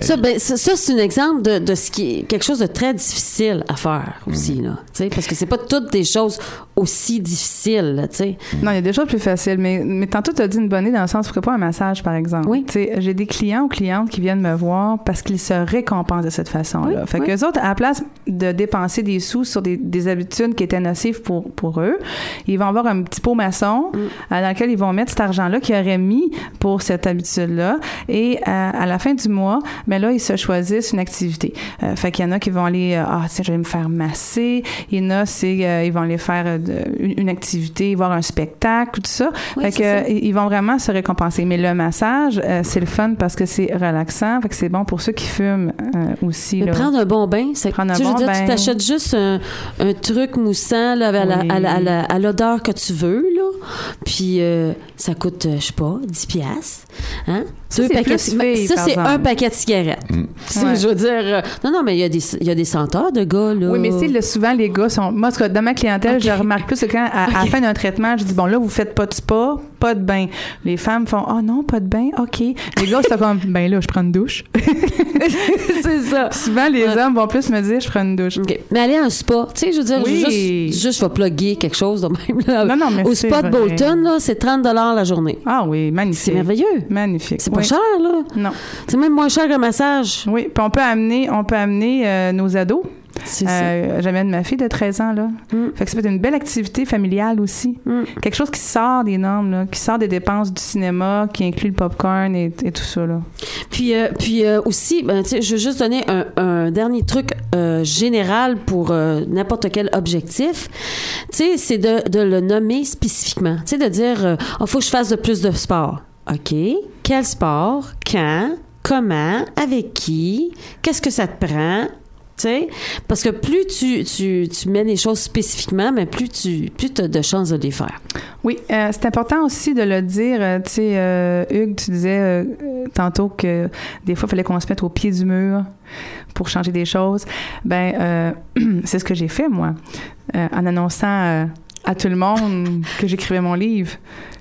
ça, ben, ça, ça, c'est un exemple de, de ce qui est quelque chose de très difficile à faire aussi, Mhm. là. Tu sais, parce que c'est pas toutes des choses aussi difficiles, là, tu sais. Non, il y a des choses plus faciles, mais, mais tantôt, tu as dit une bonne idée dans le sens, pourquoi pas un massage, par exemple? Oui. Tu sais, J'ai des clients ou clientes qui viennent me voir parce qu'ils se récompensent de cette façon-là. Oui, fait oui. que les autres, à la place de dépenser des sous sur des, des habitudes qui étaient nocives pour, pour eux, ils vont avoir un petit pot maçon Mm. euh, dans lequel ils vont mettre cet argent-là qu'ils auraient mis pour cette habitude-là. Et euh, à la fin du mois, ben là, ils se choisissent une activité. Euh, fait qu'il y en a qui vont aller, euh, ah, tiens, je vais me faire masser. Il y en a, c'est, euh, ils vont aller faire euh, une, une activité, voir un spectacle, tout ça. Oui, fait que ça. ils vont vraiment se récompenser. Mais le massage, c'est le fun parce que c'est relaxant. Fait que c'est bon pour ceux qui fument aussi. Mais là. prendre un bon bain, c'est Prendre un tu bon dire, tu bain. t'achètes juste un, un truc moussant là, à Oui. l'odeur que tu veux, là. Puis ça coûte, je sais pas, 10 piastres. Hein? Ça, Deux c'est paquets de- Ça, c'est un paquet de cigarettes. Mm. Ouais. Je veux dire, euh, non, non, mais il y, a des- il y a des senteurs de gars, là. Oui, mais là, souvent, les gars sont. Moi, dans ma clientèle, je remarque plus que quand, à, à la fin d'un traitement, je dis, bon, là, vous faites pas de spa, pas de bain. Les femmes font, oh non, pas de bain, OK. Les gars, c'est comme, ben là, je prends une douche. c'est ça. souvent, les Ouais. hommes vont plus me dire, je prends une douche. Mais aller à un spa, tu sais, je veux dire, Oui. juste, juste, je vais plugger quelque chose de même. Là. Non, non, mais Au c'est spa de. Bolton, là, c'est 30 la journée. Ah oui, C'est magnifique. merveilleux. Magnifique. C'est pas Oui. cher, là. Non. C'est même moins cher qu'un massage. Oui, puis on peut amener, on peut amener euh, nos ados. Euh, J'amène ma fille de 13 ans, là. Mm. Fait que ça peut être une belle activité familiale aussi. Mm. Quelque chose qui sort des normes, là, qui sort des dépenses du cinéma, qui inclut le popcorn et, et tout ça, là. Puis, euh, puis euh, aussi, ben, je veux juste donner un, un dernier truc général pour n'importe quel objectif. Tu sais, c'est de, de le nommer spécifiquement. Tu sais, de dire, il faut que je fasse de plus de sport. OK. Quel sport? Quand? Comment? Avec qui? Qu'est-ce que ça te prend? Tu sais, parce que plus tu, tu, tu mets les choses spécifiquement, mais plus tu plus as de chances de les faire. Oui, euh, c'est important aussi de le dire. euh, euh, Hugues, tu disais tantôt que des fois, il fallait qu'on se mette au pied du mur pour changer des choses. Ben, c'est ce que j'ai fait, moi, en annonçant à tout le monde que j'écrivais mon livre.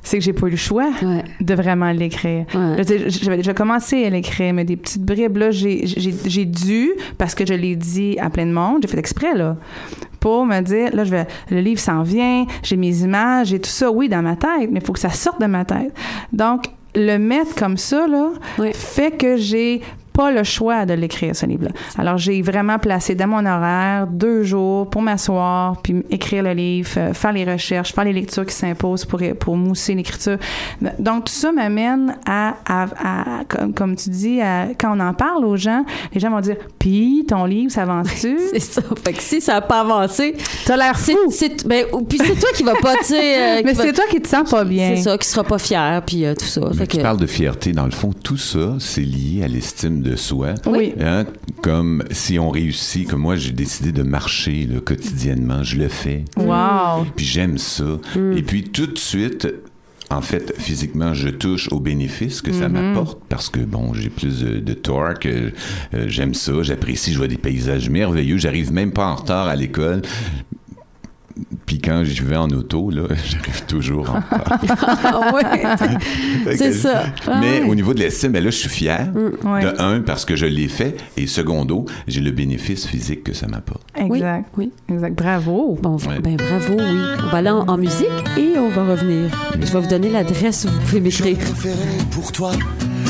C'est que j'ai pas eu le choix Ouais. de vraiment l'écrire. Ouais. J'avais déjà commencé à l'écrire, mais des petites bribes, là, j'ai- dû, parce que je l'ai dit à plein de monde, j'ai fait exprès, là, pour me dire, là, je vais, le livre s'en vient, j'ai mes images, j'ai tout ça, oui, dans ma tête, mais il faut que ça sorte de ma tête. Donc, le mettre comme ça, là, Oui. fait que j'ai pas le choix de l'écrire, ce livre-là. Alors, j'ai vraiment placé dans mon horaire deux jours pour m'asseoir, puis écrire le livre, euh, faire les recherches, faire les lectures qui s'imposent pour, pour mousser l'écriture. Donc, tout ça m'amène à, à, à- comme, comme tu dis, à- quand on en parle aux gens, les gens vont dire, puis ton livre, ça avance-tu? C'est ça. Fait que si ça n'a pas avancé, T'as l'air fou! c'est, ben, ou- puis c'est toi qui va pas, tu sais. euh, Mais va- c'est toi qui te sens pas bien. C'est ça, qui sera pas fier, puis euh, tout ça. Mais Fait tu que- parles de fierté, dans le fond, tout ça, c'est lié à l'estime de soi. Oui. Hein, Comme si on réussit, comme moi, j'ai décidé de marcher là, quotidiennement, je le fais. Wow! Puis j'aime ça. Et puis tout de suite, en fait, physiquement, je touche aux bénéfices que ça m'apporte parce que, bon, j'ai plus de, de torque, euh, j'aime ça, j'apprécie, je vois des paysages merveilleux, j'arrive même pas en retard à l'école. Puis quand je vais en auto, là, j'arrive toujours en retard. Ah C'est ça. Ah Mais au niveau de l'estime, ben là, je suis fier. Ouais. De un, parce que je l'ai fait. Et secondo, j'ai le bénéfice physique que ça m'apporte. Exact. Oui. Exact. Bravo! Bon, Ouais. ben bravo, oui. On va aller en, en musique et on va revenir. Je vais vous donner l'adresse où vous pouvez m'écrire. préféré pour toi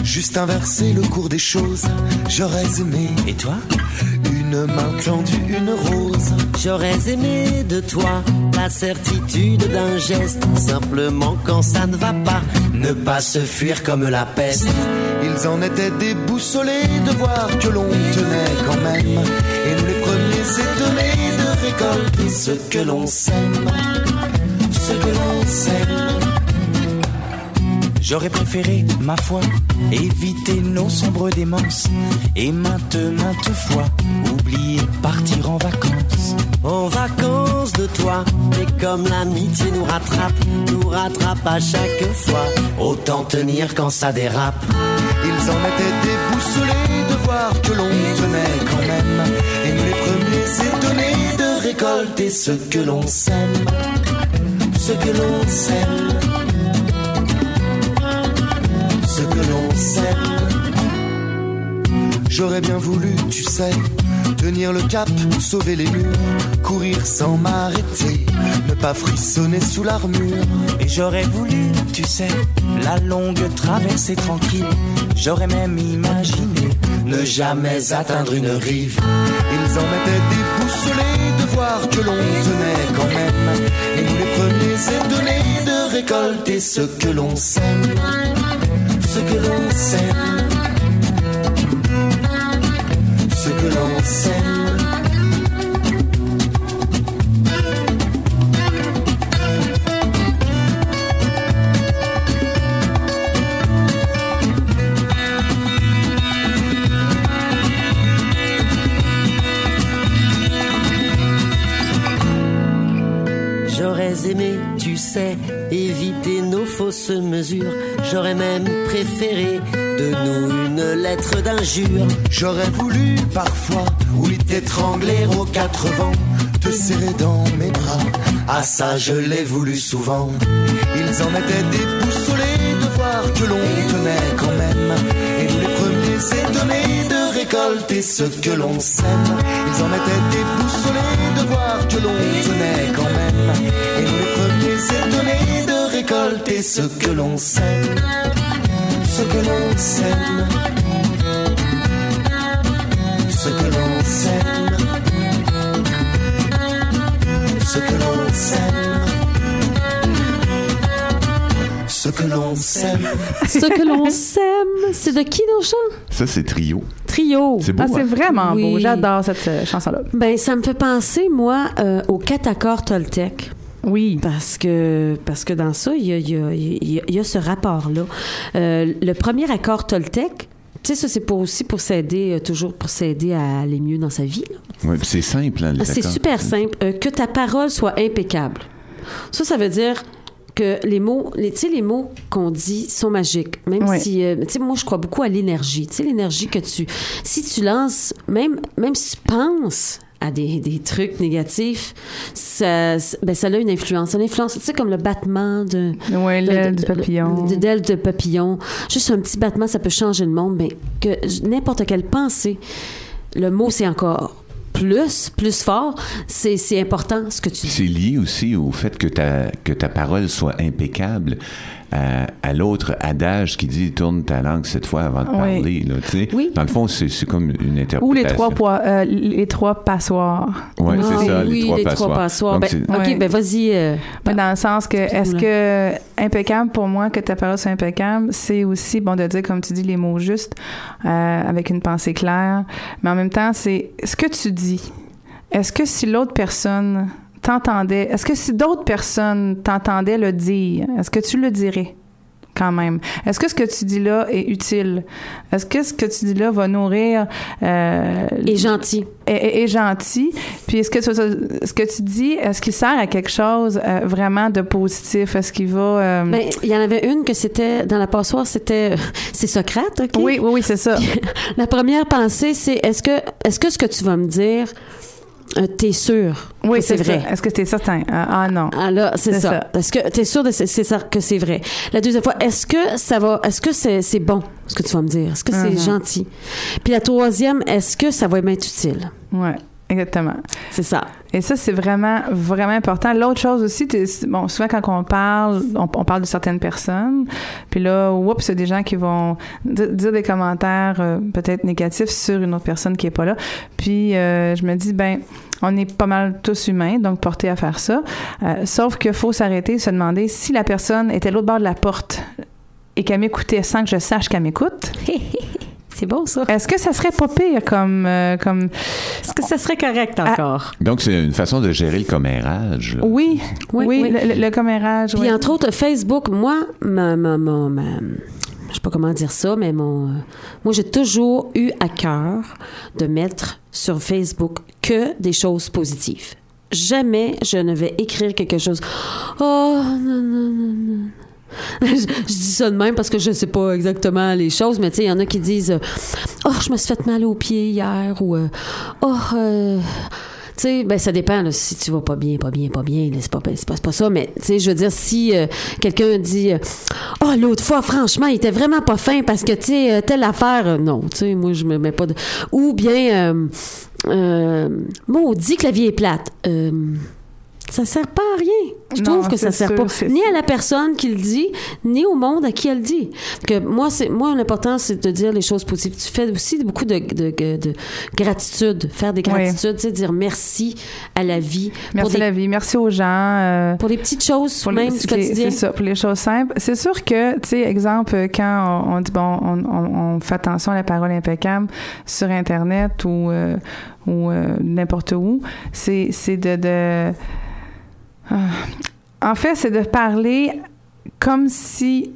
juste inverser le cours des choses. J'aurais aimé. Et toi? Une main tendue, une rose. J'aurais aimé de toi la certitude d'un geste, simplement quand ça ne va pas, ne pas se fuir comme la peste. Ils en étaient déboussolés de voir que l'on tenait quand même. Et nous les premiers étonnés de récolter ce que l'on sème. Ce que l'on sème. J'aurais préféré, ma foi, éviter nos sombres démences et maintes, maintes fois oublier partir en vacances. En vacances de toi, mais comme l'amitié nous rattrape, nous rattrape à chaque fois, autant tenir quand ça dérape. Ils en étaient déboussolés de voir que l'on tenait quand même. Et nous les premiers étonnés de récolter ce que l'on sème. Ce que l'on sème. J'aurais bien voulu, tu sais, tenir le cap, sauver les murs, courir sans m'arrêter, ne pas frissonner sous l'armure. Et j'aurais voulu, tu sais, la longue traversée tranquille, j'aurais même imaginé ne jamais atteindre une rive. Ils en étaient déboussolés de voir que l'on tenait quand même, et nous les premiers étonnés de récolter ce que l'on sème, ce que l'on sème aimé, tu sais, éviter nos fausses mesures. J'aurais même préféré nous une lettre d'injure. J'aurais voulu parfois, oui, t'étrangler aux quatre vents, te serrer dans mes bras. Ah ça, je l'ai voulu souvent. Ils en étaient déboussolés de voir que l'on tenait quand même. Et nous les premiers étonnés de récolter ce que l'on sème. Ils en étaient déboussolés de voir que l'on tenait quand même. Et nous les premiers étonnés de récolter ce que l'on sème. Ce que l'on sème. Ce que l'on sème. Ce que l'on sème. Ce que l'on sème. Ce que l'on sème, c'est de qui dans le chant? Ça, c'est trio. Trio. C'est beau. Ah, c'est hein? vraiment Oui. beau. J'adore cette euh, chanson-là. Ben, ça me fait penser, moi, euh, au quatre accords Toltec. Oui. Parce que, parce que dans ça, il y a, il y a- il y a- il y a ce rapport-là. Euh, le premier accord Toltec, tu sais, ça, c'est pour aussi pour s'aider, euh, toujours pour s'aider à aller mieux dans sa vie. là. Ouais, puis c'est simple, hein, Ah, C'est super simple. Euh, que ta parole soit impeccable. Ça, ça veut dire que les mots, les, tu sais, les mots qu'on dit sont magiques. Même Oui. si, euh, tu sais, moi, je crois beaucoup à l'énergie. Tu sais, l'énergie que tu, si tu lances, même, même si tu penses à des, des trucs négatifs, ça, ben, ça a une influence. Une influence, tu sais, comme le battement de, Ouais, de- l'aile de- du papillon. de- d'aile de papillon. Juste un petit battement, ça peut changer le monde. Mais que n'importe quelle pensée, le mot, c'est encore plus, plus fort. C'est c'est important ce que tu dis. C'est lié aussi au fait que ta, que ta parole soit impeccable à, à l'autre adage qui dit tourne ta langue cette fois avant de Oui. parler. Là. Oui. Dans le fond, c'est comme une interprétation. Ou les trois, pois- euh, les trois passoires. Ouais, Ah, c'est ça, oui, les trois les passoires. trois passoires. Donc, Ben, OK, Ouais. ben vas-y. euh, dans le sens que, est-ce que impeccable pour moi, que ta parole soit impeccable, c'est aussi, bon, de dire, comme tu dis, les mots justes, euh, avec une pensée claire. Mais en même temps, c'est ce que tu dis. Est-ce que si l'autre personne t'entendait, est-ce que si d'autres personnes t'entendaient le dire, est-ce que tu le dirais? quand même? Est-ce que ce que tu dis là est utile? Est-ce que ce que tu dis là va nourrir euh, Et gentil. est gentil. Puis est-ce que ce, que tu dis, est-ce qu'il sert à quelque chose euh, vraiment de positif? Est-ce qu'il va... euh, Ben, il y en avait une que c'était, dans la passoire, c'était, c'est Socrate, OK? oui, oui, oui, c'est ça. La première pensée, c'est est-ce que, est-ce que ce que tu vas me dire, euh, t'es sûr Oui, c'est c'est vrai? Est-ce que tu es certain? Ah, ah, non. Ah là, c'est C'est ça. ça. Est-ce que t'es sûr de c'est c'est ça que c'est vrai? La deuxième fois, est-ce que ça va, est-ce que c'est c'est bon ce que tu vas me dire? Est-ce que c'est Mhm. gentil? Puis la troisième, est-ce que ça va m'être utile? Ouais, exactement. C'est ça. Et ça, c'est vraiment, vraiment important. L'autre chose aussi, bon, souvent quand on parle, on, on parle de certaines personnes, puis là, oups, c'est des gens qui vont di- dire des commentaires euh, peut-être négatifs sur une autre personne qui est pas là. Puis euh, je me dis, ben, on est pas mal tous humains, donc portés à faire ça. Euh, sauf qu'il faut s'arrêter se demander si la personne était à l'autre bord de la porte et qu'elle m'écoutait sans que je sache qu'elle m'écoute, C'est bon, ça. est-ce que ça serait pas pire comme... euh, comme Est-ce que ça serait correct encore? Donc, c'est une façon de gérer le commérage. là. oui, Oui, oui, oui. le, le- le commérage. Puis oui. entre autres, Facebook, moi, ma, ma, ma- ma- je sais pas comment dire ça, mais mon, euh, moi, j'ai toujours eu à cœur de mettre sur Facebook que des choses positives. Jamais je ne vais écrire quelque chose. Oh, non, non, non, non. je, dis ça de même parce que je sais pas exactement les choses, mais tu sais, il y en a qui disent euh, Oh, je me suis fait mal au pied hier ou euh, Oh, euh, tu sais, ben ça dépend si tu vas pas bien, pas bien, pas bien, c'est pas, c'est pas, pas ça, mais tu sais, je veux dire, si quelqu'un dit euh, Oh, l'autre fois, franchement, il était vraiment pas fin parce que, tu sais, telle affaire, non, tu sais, moi, je me mets pas de. Ou bien, euh, euh, maudit que la vie est plate. Ça sert pas à rien. Je Non, trouve que ça sert sûr, pas ni sûr. à la personne qui le dit, ni au monde à qui elle le dit. Que moi, c'est moi l'important, c'est de dire les choses positives. Tu fais aussi beaucoup de, de, de- de gratitude, faire des Oui. gratitudes, tu sais, dire merci à la vie Merci pour des, à la vie. Merci aux gens. euh, pour des petites choses, pour les- même du c'est- quotidien. C'est ça, pour les choses simples. C'est sûr que, tu sais, exemple, quand on, on dit, bon, on, on- on fait attention à la parole impeccable sur Internet ou, euh, ou euh, n'importe où, c'est c'est de... de En fait, c'est de parler comme si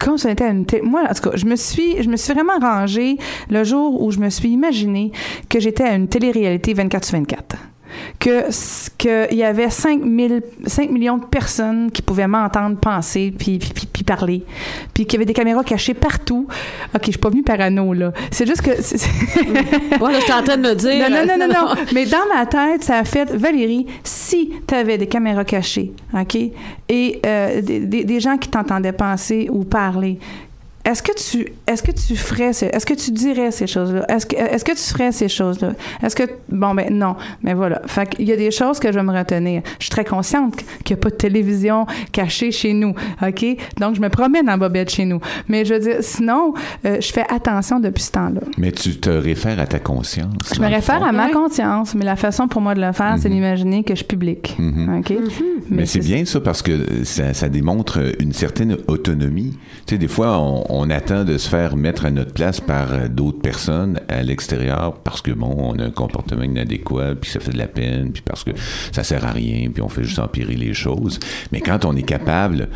comme si on était à une télé- moi en tout cas je me suis je me suis vraiment rangée le jour où je me suis imaginé que j'étais à une télé-réalité 24 sur 24 que qu'il y avait 5, 000 5 millions de personnes qui pouvaient m'entendre penser puis, puis, puis- puis parler puis qu'il y avait des caméras cachées partout ok je suis pas venue parano là c'est juste que c'est- Voilà, je suis en train de me dire. non, non, non, non, non. Mais dans ma tête, ça a fait, Valérie, si tu avais des caméras cachées, OK, et euh, des, des- des gens qui t'entendaient penser ou parler, est-ce que tu est-ce que tu ferais ce- est-ce que tu dirais ces choses-là? Est-ce que est-ce que tu ferais ces choses-là? Est-ce que bon ben non mais voilà fait qu'il y a des choses que je vais me retenir je suis très consciente qu'il n'y a pas de télévision cachée chez nous ok? Donc je me promène en bobette chez nous mais je veux dire sinon euh, je fais attention depuis ce temps-là Mais tu te réfères à ta conscience. je me réfère à ma conscience, mais la façon pour moi de le faire, c'est Mhm. d'imaginer que je suis public. Mhm. OK? Mais c'est bien ça parce que ça, ça démontre une certaine autonomie. Tu sais, des fois, on, on attend de se faire mettre à notre place par euh, d'autres personnes à l'extérieur parce que, bon, on a un comportement inadéquat, puis ça fait de la peine, puis parce que ça sert à rien, puis on fait juste empirer les choses. Mais quand on est capable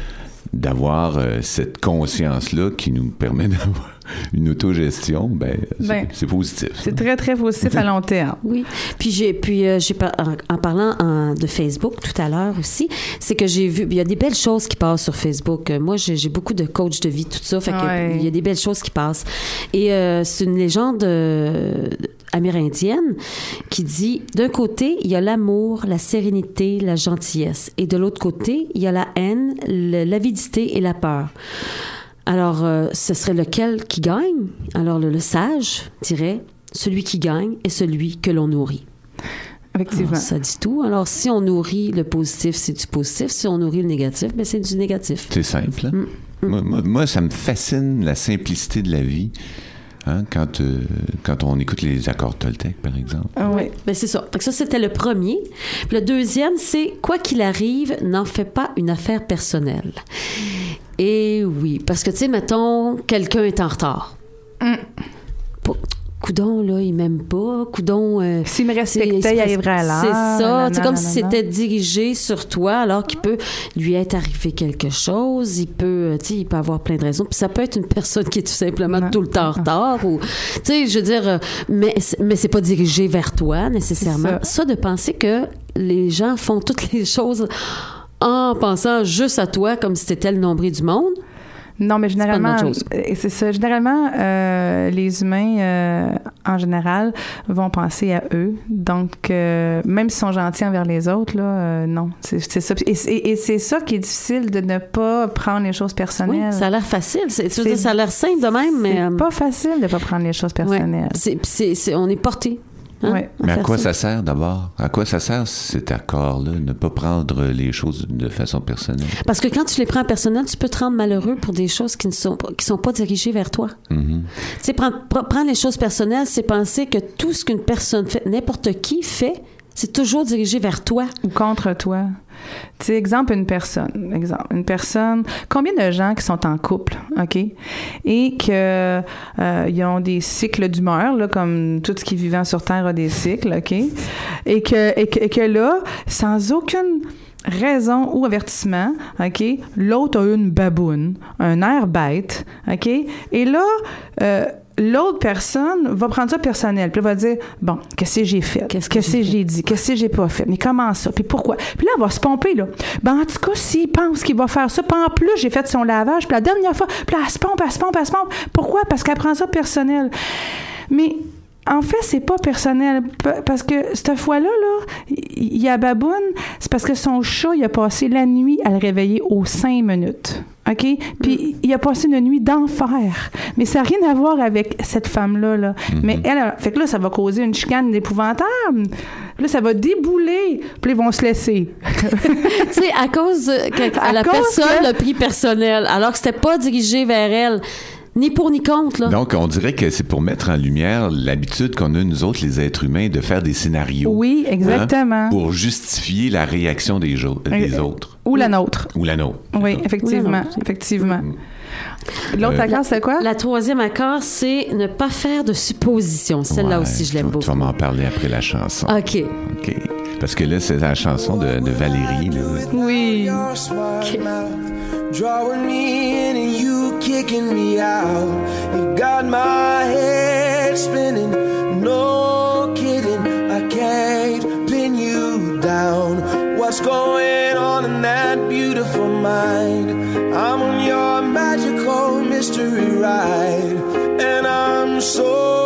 d'avoir euh, cette conscience-là qui nous permet d'avoir une autogestion, ben, c'est- Ben, c'est positif. C'est très, très positif à long terme. Oui. Puis j'ai puis euh, j'ai par- en, en parlant en- de Facebook tout à l'heure aussi, c'est que j'ai vu il y a des belles choses qui passent sur Facebook. Euh, Moi j'ai j'ai beaucoup de coachs de vie tout ça, fait que il y a des belles choses qui passent. Et euh, c'est une légende euh, amérindienne qui dit d'un côté, il y a l'amour, la sérénité, la gentillesse et de l'autre côté, il y a la haine, l'avidité et la peur. Alors, euh, ce serait lequel qui gagne? Alors, le, le sage dirait celui qui gagne est celui que l'on nourrit. Effectivement. Alors, ça dit tout. Alors, si on nourrit le positif, c'est du positif. Si on nourrit le négatif, ben, c'est du négatif. C'est simple. hein? Mm. Moi, moi- moi, ça me fascine la simplicité de la vie. Hein, quand, euh, quand on écoute les accords Toltec, par exemple. Ah oui. Ben, c'est ça. Donc, ça, c'était le premier. Puis le deuxième, c'est quoi qu'il arrive, n'en fais pas une affaire personnelle. Et oui, parce que, tu sais, mettons, quelqu'un est en retard. Mm. Coudon, là, il m'aime pas. Coudon. euh, S'il me respectait, il arriverait à l'heure. C'est ça. C'est comme si c'était dirigé sur toi, alors qu'il peut lui être arrivé quelque chose. Il peut, euh, tu sais, il peut avoir plein de raisons. Puis ça peut être une personne qui est tout simplement Non. tout le temps en retard. Ou, tu sais, je veux dire, euh, mais, c'est- mais c'est pas dirigé vers toi nécessairement. Ça. de penser que les gens font toutes les choses en pensant juste à toi comme si t'étais le nombril du monde. Non, mais généralement, euh, c'est ça. Généralement, euh, les humains, euh, en général, vont penser à eux. Donc, euh, même s'ils sont gentils envers les autres, là, non, c'est ça. Et, c'est- et c'est ça qui est difficile de ne pas prendre les choses Oui, personnelles. ça a l'air facile. C'est- ça a l'air simple de même, mais. C'est pas facile de pas prendre les choses ouais. personnelles. On est porté. Hein, Ouais. Mais à quoi ça sert d'abord? À quoi ça sert cet accord-là? Ne pas prendre les choses de façon personnelle? Parce que quand tu les prends personnel, tu peux te rendre malheureux pour des choses qui ne sont, pas- qui sont pas dirigées vers toi. Mhm. Tu sais, prendre, pre- prendre les choses personnelles, c'est penser que tout ce qu'une personne fait, n'importe qui fait, c'est toujours dirigé vers toi. Ou contre toi. Tu sais, exemple, une personne. Exemple, une personne. Combien de gens qui sont en couple, OK? Et que euh, ils ont des cycles d'humeur, là, comme tout ce qui est vivant sur Terre a des cycles, OK? Et que, et que, et que là, sans aucune raison ou avertissement, OK? L'autre a eu une baboune, un air bête, OK? Et là, euh, l'autre personne va prendre ça personnel, puis elle va dire, bon, qu'est-ce que j'ai fait? Qu'est-ce que j'ai dit? Qu'est-ce que j'ai pas fait? Mais comment ça? Puis pourquoi? Puis là, elle va se pomper, là. Ben, en tout cas, s'il pense qu'il va faire ça, puis en plus, j'ai fait son lavage, puis la dernière fois, puis là, elle se pompe, elle se pompe, elle se pompe. Pourquoi? Parce qu'elle prend ça personnel. Mais en fait, c'est pas personnel. Parce que cette fois-là, là, il y a Baboune, c'est parce que son chat, il a passé la nuit à le réveiller aux cinq minutes. OK? Puis il a passé une nuit d'enfer. Mais ça n'a rien à voir avec cette femme-là. Là. Mais elle, fait que là, ça va causer une chicane épouvantable. Là, ça va débouler. Puis ils vont se laisser. tu sais, à cause de- que À la cause personne que- l'a pris personnel, alors que c'était pas dirigé vers elle, ni pour ni contre, là. Donc, on dirait que c'est pour mettre en lumière l'habitude qu'on a, nous autres, les êtres humains, de faire des scénarios. Oui, exactement. hein, pour justifier la réaction des, Euh, autres. Ou la nôtre. Ou la nôtre. Oui, effectivement. Effectivement. L'autre Euh, accord, c'est quoi? La troisième accord, c'est ne pas faire de suppositions. Celle-là Ouais, aussi, je l'aime beaucoup. Tu vas m'en parler après la chanson. OK. OK. Parce que là, c'est la chanson de, de Valérie. là. Oui. Mouth drawing me in and you kicking me out. You got my head spinning, no kidding. I can't pin you down. What's going on in that beautiful mind? I'm on your magical mystery ride, and I'm so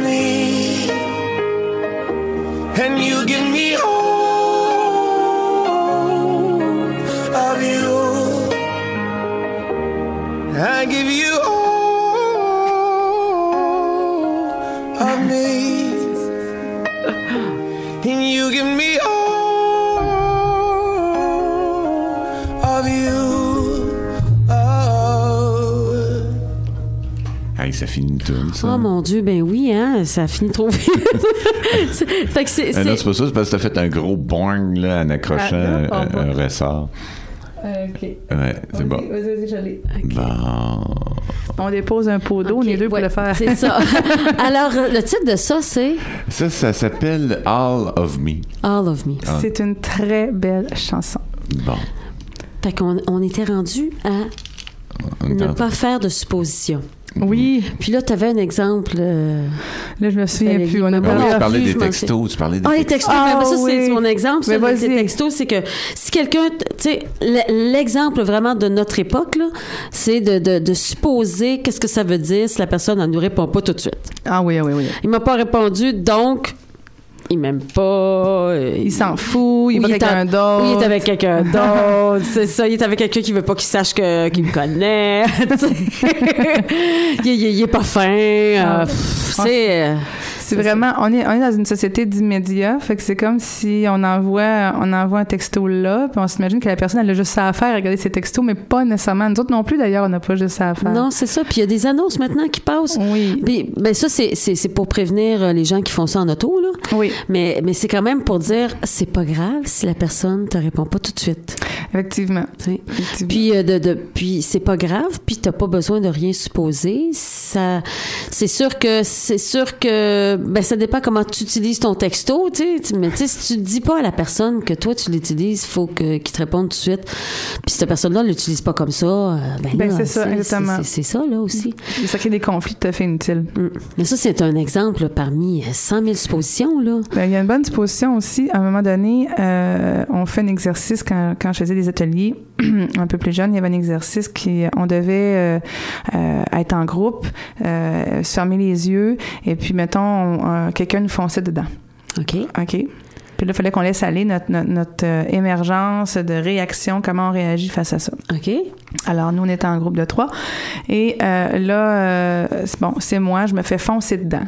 me. And you give me finit une tune, ça. Oh mon Dieu, ben oui, hein, ça finit trop vite. C'est- fait que c'est. Ah non, c'est- pas ça, c'est parce que t'as fait un gros boing là, en accrochant Ah, non, un, pas un ressort. OK. Ouais, c'est bon. Vas-y, vas-y, j'allais. Bon. On dépose un pot d'eau, Ok, les deux pour le faire. C'est ça. Alors, le titre de ça, c'est? Ça, ça s'appelle All of Me. All of Me. Ah. C'est une très belle chanson. Bon. Fait qu'on on était rendu à ne pas faire de suppositions. Oui, Puis là, tu avais un exemple. euh, là, je me souviens plus. On a Ah, parlé tu parlais plus, des textos, tu parlais des Ah, les textos. textos, Ah, mais ça, c'est mon exemple. ça, Mais les vas-y. textos, c'est que si quelqu'un, tu sais, l'exemple vraiment de notre époque, c'est de, de, de supposer qu'est-ce que ça veut dire si la personne ne nous répond pas tout de suite. Ah oui, oui, oui. Il m'a pas répondu, donc il m'aime pas. euh, Il s'en fout, il avec est d'autre. ou il est avec quelqu'un d'autre. c'est ça, il est avec quelqu'un qui veut pas qu'il sache que- qu'il me connaît. il, il- il est pas fin. euh, Ah. c'est. C'est vraiment, on est, on est dans une société d'immédiat, fait que c'est comme si on envoie, on envoie un texto là, puis on s'imagine que la personne, elle a juste ça à faire, regarder ses textos, mais pas nécessairement. Nous autres non plus, d'ailleurs, on n'a pas juste ça à faire. Non, c'est ça. Puis il y a des annonces maintenant qui passent. Oui. Puis, ben ça, c'est, c'est, c'est pour prévenir euh, les gens qui font ça en auto, là. Oui, Mais, mais c'est quand même pour dire, c'est pas grave si la personne te répond pas tout de suite. effectivement. Puis, euh, de, de, puis c'est pas grave, puis t'as pas besoin de rien supposer. Ça, c'est sûr que, c'est sûr que, ben, ça dépend comment tu utilises ton texto, tu sais. Mais tu sais, si tu dis pas à la personne que toi, tu l'utilises, il faut que, qu'il te réponde tout de suite. Puis cette personne-là l'utilise pas comme ça, euh, ben, Ben, c'est ça, c'est- exactement. C'est, ça, là, aussi. Ça crée des conflits tout à fait inutiles. Mm. Mais ça, c'est un exemple là, parmi euh, 100 000 suppositions, là. Ben, il y a une bonne disposition aussi. À un moment donné, euh, on fait un exercice quand, quand je faisais des ateliers un peu plus jeune. Il y avait un exercice qui, on devait euh, euh, être en groupe, euh, se fermer les yeux, et puis mettons, on- quelqu'un nous fonçait dedans. OK? OK? Puis là, il fallait qu'on laisse aller notre, notre, notre, euh, émergence de réaction, comment on réagit face à ça. OK. Alors, nous, on était en groupe de trois. Et euh, là, euh, bon, c'est moi, je me fais foncer dedans.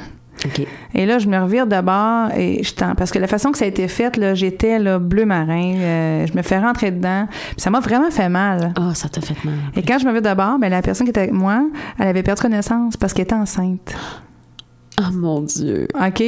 Et là, je me revire d'abord et je tends, parce que la façon que ça a été fait, là, j'étais là, bleu marin, euh, je me fais rentrer dedans, puis ça m'a vraiment fait mal. Ah, ça t'a fait mal. Et quand je me revire d'abord, ben, la personne qui était avec moi, elle avait perdu connaissance parce qu'elle était enceinte. Ah, mon Dieu. OK?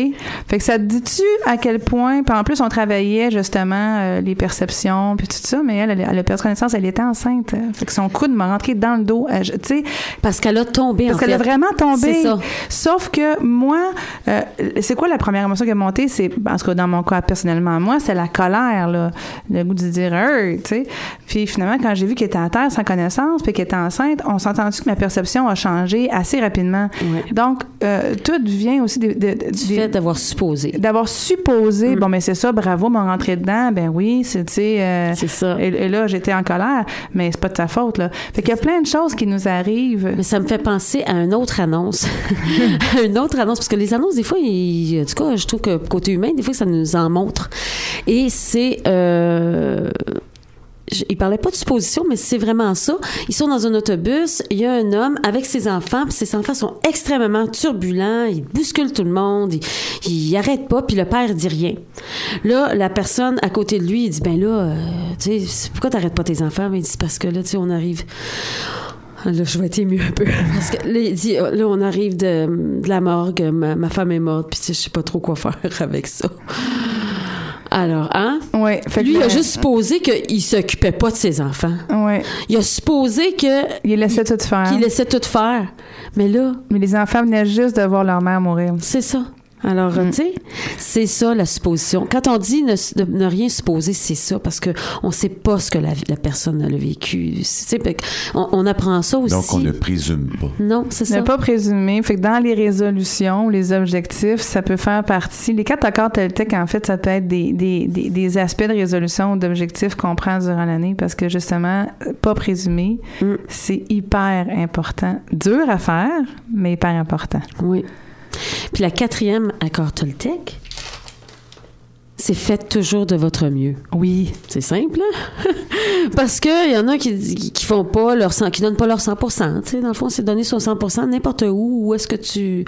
Fait que ça te dit-tu à quel point... Puis en plus, on travaillait justement euh, les perceptions puis tout ça, mais elle, elle, elle a perdu connaissance, elle était enceinte. Fait que son coude m'a rentré dans le dos. Sais, Parce qu'elle a tombé, parce qu'elle a vraiment tombé. Ça. Sauf que moi, euh, c'est quoi la première émotion qui est montée? C'est, en tout cas, dans mon cas, personnellement, moi, c'est la colère, là. Le goût de dire, Hey! tu sais. Puis finalement, quand j'ai vu qu'elle était à terre sans connaissance puis qu'elle était enceinte, on s'est entendu que ma perception a changé assez rapidement. Ouais. Donc, euh, tout vient aussi de- de- de- Du fait d'avoir supposé. d'avoir supposé, Mm. bon, mais c'est ça, bravo, m'en rentrer dedans, ben oui, c'est, tu sais, euh, C'est ça. Et, et là, j'étais en colère, mais c'est pas de sa faute, là. Fait qu'il y a plein de choses qui nous arrivent. Mais ça me fait penser à une autre annonce. une autre annonce, parce que les annonces, des fois, ils- en tout cas, je trouve que côté humain, des fois, ça nous en montre. Et c'est... Euh, il parlait pas de supposition, mais c'est vraiment ça. Ils sont dans un autobus, il y a un homme avec ses enfants, puis ses enfants sont extrêmement turbulents, ils bousculent tout le monde, ils, ils arrêtent pas, puis le père dit rien. Là, la personne à côté de lui, il dit, ben là, euh, tu sais, pourquoi t'arrêtes pas tes enfants? Il dit, parce que là, tu sais, on arrive... Là, je vais être émue un peu. Parce que là, il dit, là, on arrive de, la morgue, ma, ma femme est morte, puis je sais pas trop quoi faire avec ça. Alors, hein? Ouais. Fait que Lui, il a là- juste supposé qu'il s'occupait pas de ses enfants. Ouais. Il a supposé que Il laissait tout faire. qu'il laissait tout faire. Mais là, Mais les enfants venaient juste de voir leur mère mourir. c'est ça. Alors, Mm. tu sais, c'est ça la supposition. Quand on dit ne, de ne rien supposer, c'est ça, parce que on sait pas ce que la, la personne a vécu. On, on apprend ça aussi. Donc, on ne présume pas. Non, c'est Ne ça. pas présumer. Fait que dans les résolutions, les objectifs, ça peut faire partie. Les quatre accords Toltec, en fait, ça peut être des, des, des, des aspects de résolution ou d'objectifs qu'on prend durant l'année parce que justement, pas présumer, Mm. c'est hyper important. Dur à faire, mais hyper important. Oui. Puis la quatrième accord Toltec, c'est faites toujours de votre mieux. Oui. C'est simple, hein? Parce que il y en a qui, qui font pas leur 100, qui donnent pas leur 100 tu sais, dans le fond, c'est donner son 100% n'importe où, où est-ce que tu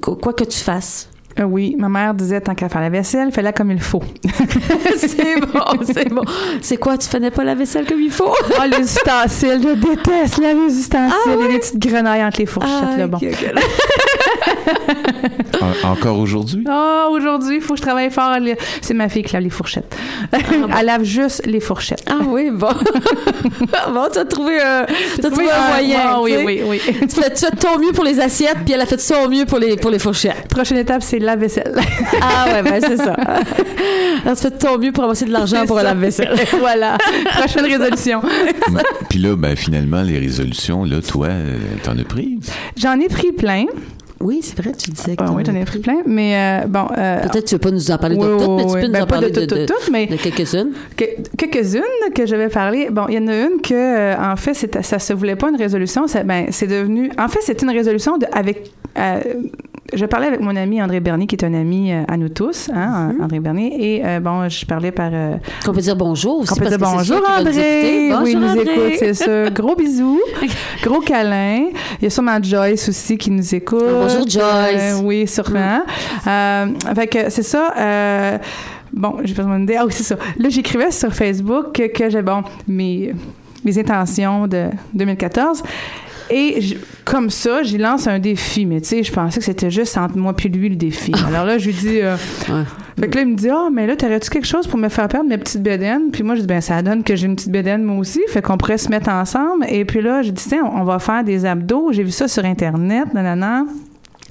quoi que tu fasses. Euh, oui, ma mère disait tant qu'à faire la vaisselle, fais-la comme il faut. c'est bon, c'est bon. C'est quoi, tu faisais pas la vaisselle comme il faut? Oh, les ustensiles, je déteste les ustensiles. Ah a des petites grenailles entre les fourchettes, là, bon. En- encore aujourd'hui? Oh, aujourd'hui, il faut que je travaille fort. C'est ma fille qui lave les fourchettes. Elle lave juste les fourchettes. Ah oui, bon. bon, tu as trouvé un, tu as trouvé Oui, un ah, moyen. ah, oui, tu sais. oui, oui. Tu fais, tu fais de ton mieux pour les assiettes, puis elle a fait de son mieux pour les, pour les fourchettes. Prochaine étape, c'est la vaisselle. Ah ouais, ben c'est ça. Alors, tu fais de ton mieux pour amasser de l'argent pour la vaisselle. voilà. Prochaine résolution. Mm. Puis là, ben, finalement, les résolutions, là, toi, euh, t'en as pris? J'en ai pris plein. Oui, c'est vrai, tu disais que Ah oui, j'en ai pris plein. Mais euh, bon. euh, Peut-être que tu veux pas nous en parler Oui, de toutes, oui, mais tu oui. peux nous Ben, en parler de de, de- mais- de quelques-unes. Que- quelques-unes que je vais parler. Bon, il y en a une que, euh, en fait, ça se voulait pas une résolution. Ça, ben, c'est devenu. En fait, c'est une résolution de, avec. Euh, je parlais avec mon ami André Bernier, qui est un ami euh, à nous tous, hein, Mm-hmm. André Bernier, et euh, bon, je parlais par. euh, Qu'on peut dire bonjour aussi. qu'on peut dire bonjour sûr. André. oui, il nous Bonjour, écoute, c'est ça. Gros bisous, gros câlin. Il y a sûrement Joyce aussi qui nous écoute. Ah, bonjour, Joyce. Euh, oui, sûrement. Euh, fait que c'est ça. euh, Bon, j'ai pas besoin d'idée. Ah oui, c'est ça. Là, j'écrivais sur Facebook que, que j'ai, bon, mes, mes intentions de 2014. Et je- comme ça, j'y lance un défi. Mais tu sais, je pensais que c'était juste entre moi puis lui le défi. Alors là, je lui dis... euh, Ouais. fait que là, il me dit, ah, mais là, t'aurais-tu quelque chose pour me faire perdre mes petites bédaines? Puis moi, je dis, ben, ça donne que j'ai une petite bédaine, moi aussi. Fait qu'on pourrait se mettre ensemble. Et puis là, j'ai dit, tiens, on va faire des abdos. J'ai vu ça sur Internet, nanana.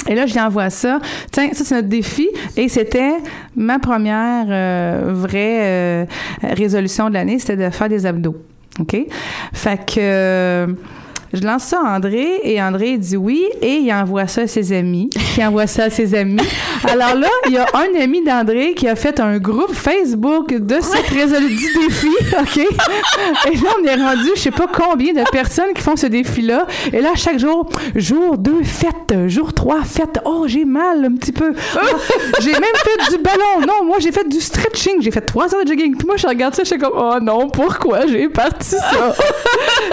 Et là, je lui envoie ça. Tiens, ça, c'est notre défi. Et c'était ma première euh, vraie euh, résolution de l'année, c'était de faire des abdos. OK? Fait que... euh, je lance ça à André et André dit oui et il envoie ça à ses amis. Qui envoie ça à ses amis. Alors là, il y a un ami d'André qui a fait un groupe Facebook de cette résolution du défi, OK? Et là, on est rendu, je sais pas combien de personnes qui font ce défi-là. Et là, chaque jour, jour 2, fête, jour 3, fête. Oh, j'ai mal un petit peu. J'ai même fait du ballon. Non, moi, j'ai fait du stretching. J'ai fait 3 heures de jogging. Puis moi, je regarde ça, je suis comme, oh non, pourquoi j'ai parti ça?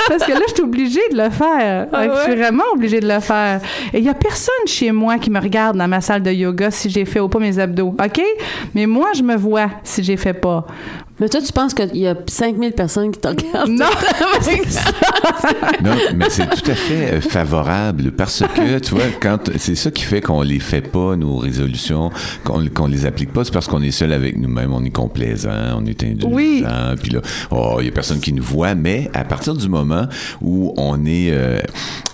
Parce que là, je suis obligée de le faire. Ah Je suis vraiment obligée de le faire. Et il y a personne chez moi qui me regarde dans ma salle de yoga si j'ai fait ou pas mes abdos. OK? Mais moi, je me vois si j'ai fait pas. Mais toi, tu penses qu'il y a 5000 personnes qui te regardent? Non! Non, mais c'est tout à fait euh, favorable parce que, tu vois, quand c'est ça qui fait qu'on les fait pas, nos résolutions, qu'on qu'on les applique pas, c'est parce qu'on est seul avec nous-mêmes, on est complaisant, on est indulgent, Oui. puis là, oh, il y a personne qui nous voit, mais à partir du moment où on est euh,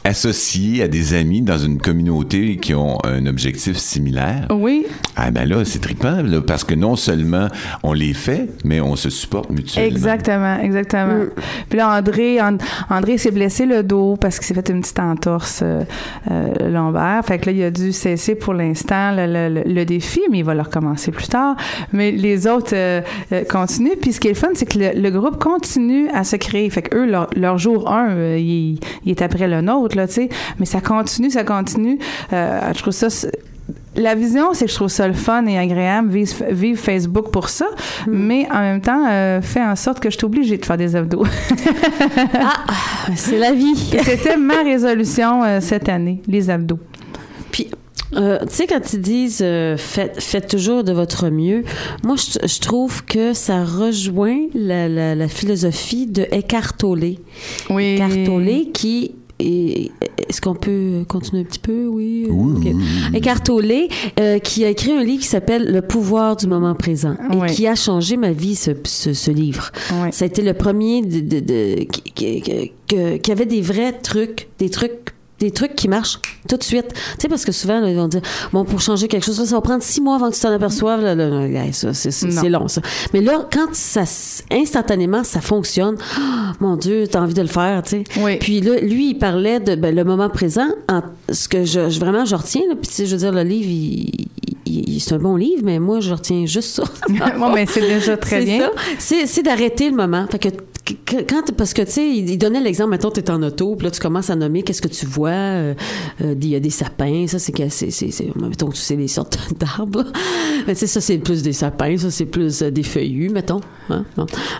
associé à des amis dans une communauté qui ont un objectif similaire, Oui. ah ben là, c'est trippant, là, parce que non seulement on les fait, mais on se supporte mutuellement. Exactement, exactement. Puis là, André, And- André s'est blessé le dos parce qu'il s'est fait une petite entorse euh, euh, lombaire. Fait que là, il a dû cesser pour l'instant le, le- défi, mais il va le recommencer plus tard. Mais les autres euh, euh, continuent. Puis ce qui est le fun, c'est que le, le groupe continue à se créer. Fait que eux, leur, leur jour 1, il, il est après le nôtre, là, tu sais. Mais ça continue, ça continue. Euh, je trouve ça... la vision, c'est que je trouve ça le fun et agréable, vive, vive Facebook pour ça, mais en même temps, euh, fait en sorte que je suis obligée de faire des abdos. Ah, c'est la vie. C'était ma résolution euh, cette année, les abdos. Puis, euh, tu sais, quand ils disent euh, faites, faites toujours de votre mieux, moi, je, je trouve que ça rejoint la, la- la philosophie de Eckhart Tolle. Oui. Eckhart Tolle qui. Est- Est-ce qu'on peut continuer un petit peu? Oui. Oui, Ok. oui, oui, oui. Eckhart Tolle, euh, qui a écrit un livre qui s'appelle Le pouvoir du moment présent et qui a changé ma vie, ce, ce, ce livre. Oui. Ça a été le premier de, de- de- qui, qui- qui avait des vrais trucs, des trucs des trucs qui marchent tout de suite. Tu sais, parce que souvent, là, ils vont dire, bon, pour changer quelque chose, ça va prendre six mois avant que tu t'en aperçoives. Là, là, là, ça, c'est, long, ça. Mais là, quand ça, instantanément, ça fonctionne, ah, mon Dieu, t'as envie de le faire, tu sais. Oui. Puis là, lui, il parlait de ben, le moment présent. En, ce que je, je- vraiment, je retiens, là, puis tu sais, je veux dire, le livre, il, il- il- c'est un bon livre, mais moi, je retiens juste ça. bon, mais c'est déjà très bien. C'est, c'est d'arrêter le moment. Fait que quand parce que tu sais il il donnait l'exemple mettons tu es en auto puis là tu commences à nommer qu'est-ce que tu vois euh, euh, il y a des sapins ça c'est que c'est c'est c'est- mettons tu sais les sortes d'arbres mais tu sais ça c'est plus des sapins ça c'est plus euh, des feuillus mettons hein,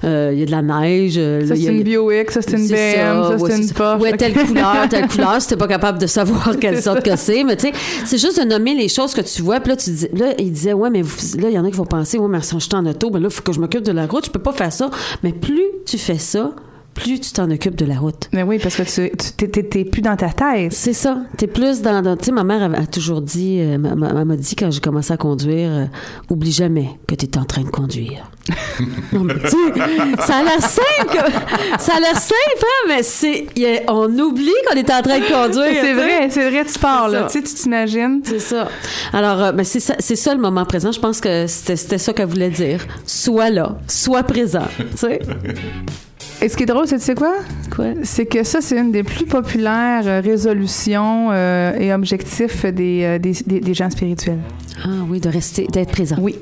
il y a de la neige Ça, c'est une BioX, ça, c'est une BM, ça, ouais, c'est une. Porsche. Ouais, telle couleur, telle couleur, si t'es pas capable de savoir quelle C'est sorte que c'est, mais tu sais, c'est juste de nommer les choses que tu vois. Puis là, tu dis, là, il disait, ouais, mais vous- là, il y en a qui vont penser, ouais, mais si je suis en auto, ben là, il faut que je m'occupe de la route, je peux pas faire ça. Mais plus tu fais ça, plus tu t'en occupes de la route. Mais oui, parce que tu tu- plus dans ta tête. C'est ça. T'es plus dans. dans- tu sais, ma mère a, toujours dit, euh, ma- ma- elle m'a dit quand j'ai commencé à conduire, euh, oublie jamais que tu es en train de conduire. non, mais tu sais, ça a l'air simple. ça a l'air simple, hein, mais c'est. on oublie qu'on est en train de conduire. C'est tu vrai, c'est vrai, tu pars, là. Tu sais, tu t'imagines. C'est ça. Alors, euh, ben, c'est ça, c'est ça le moment présent. Je pense que c'était c'était ça qu'elle voulait dire. Sois là, sois présent. tu sais? Et ce qui est drôle, c'est tu sais quoi? Quoi? C'est que ça, c'est une des plus populaires euh, résolutions euh, et objectifs des, euh, des, des- des gens spirituels. Ah oui, de rester, d'être présent. Oui.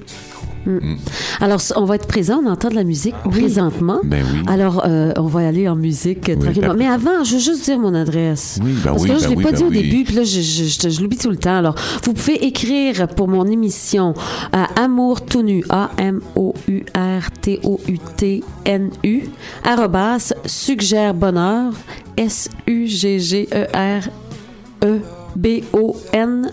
Mm. Alors, on va être présent, on entend de la musique présentement. Ben oui. Alors, euh, on va aller en musique tranquillement. ben- Mais avant, je veux juste dire mon adresse. Oui, ben Parce que là, ben je l'ai oui, pas ben dit au début, puis là, je, je, je- je l'oublie tout le temps. Alors, vous pouvez écrire pour mon émission à Amour tout nu, A-M-O-U-R-T-O-U-T-N-U, arrobas, suggère bonheur, S-U-G-G-E-R-E-B-O-N H-E-U-R point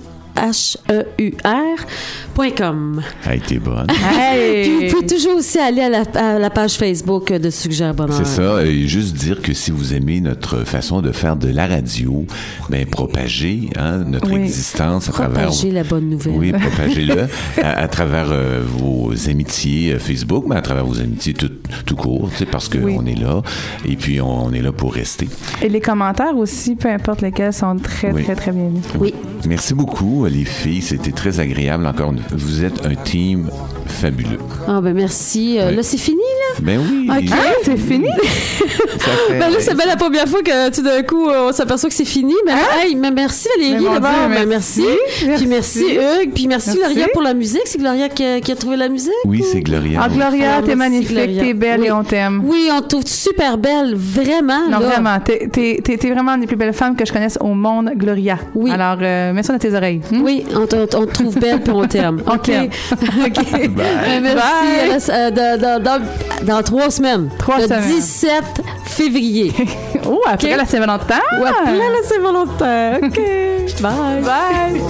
com. Elle été bonne. Puis Hey! vous pouvez toujours aussi aller à la, à la page Facebook de Suggère Bonheur. C'est ça. Et juste dire que si vous aimez notre façon de faire de la radio, ben propagez hein, notre Oui. existence à travers. Propager la bonne nouvelle. Oui, propagez-le à, à travers euh, vos amitiés euh, Facebook, mais à travers vos amitiés tout, tout court, parce qu'on Oui. est là et puis on, est là pour rester. Et les commentaires aussi, peu importe lesquels, sont très, Oui. très, très bien mis. Oui. Merci beaucoup, les filles. C'était très agréable. Encore, une- vous êtes un team fabuleux. Ah, ben merci. Euh, Oui. Là, c'est fini, là? Ben oui. Ok. Ah, c'est fini? ça fait- Ben là, c'est bien la première fois que tout d'un coup, euh, on s'aperçoit que c'est fini. Mais, hey, mais merci Valérie d'abord. Ben, merci. merci. Puis merci Hugues. Puis merci, Merci. Gloria pour la musique. C'est Gloria qui a, qui a trouvé la musique? Oui, c'est Gloria. Ah, Gloria, Ah, t'es magnifique, t'es belle Oui. et on t'aime. Oui, on te trouve super belle. Vraiment. Non, là. vraiment. T'es, t'es vraiment une des plus belles femmes que je connaisse au monde, Gloria. Oui. Alors, euh, mets ça dans tes oreilles. Hmm? Oui, on te, on te trouve belle puis on t'aime. OK. t'aime. Ben, merci. Bye. Euh, dans, dans- dans- dans trois semaines. Trois le semaines. 17 février. Oh, après Ok. la Saint-Valentin. Ou après la Saint-Valentin. OK. Bye. Bye.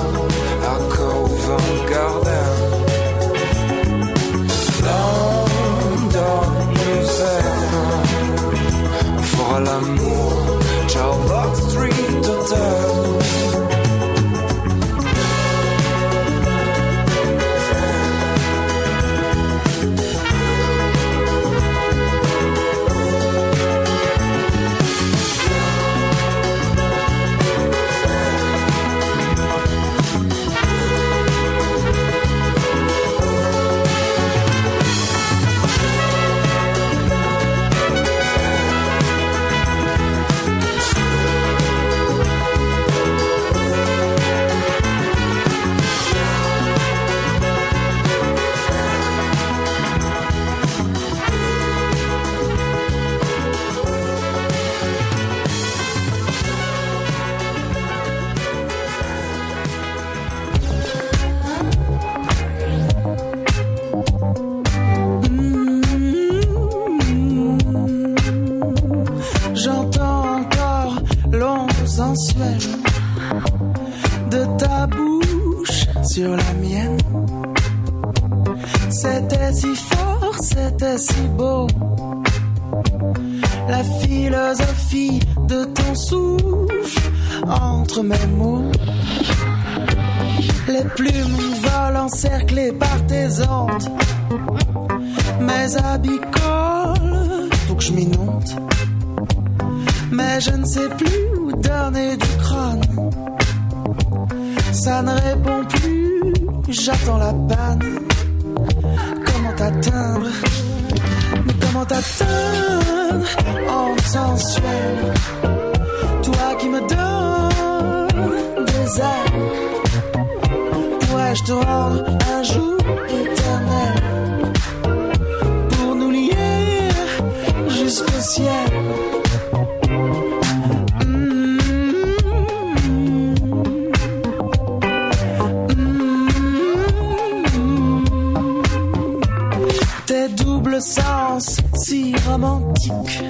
Romantiques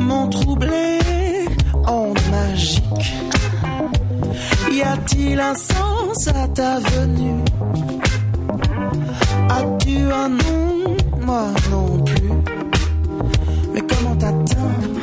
m'ont troublé en magique. Y a-t-il un sens à ta venue? As-tu un nom? Moi non plus. Mais comment t'atteindre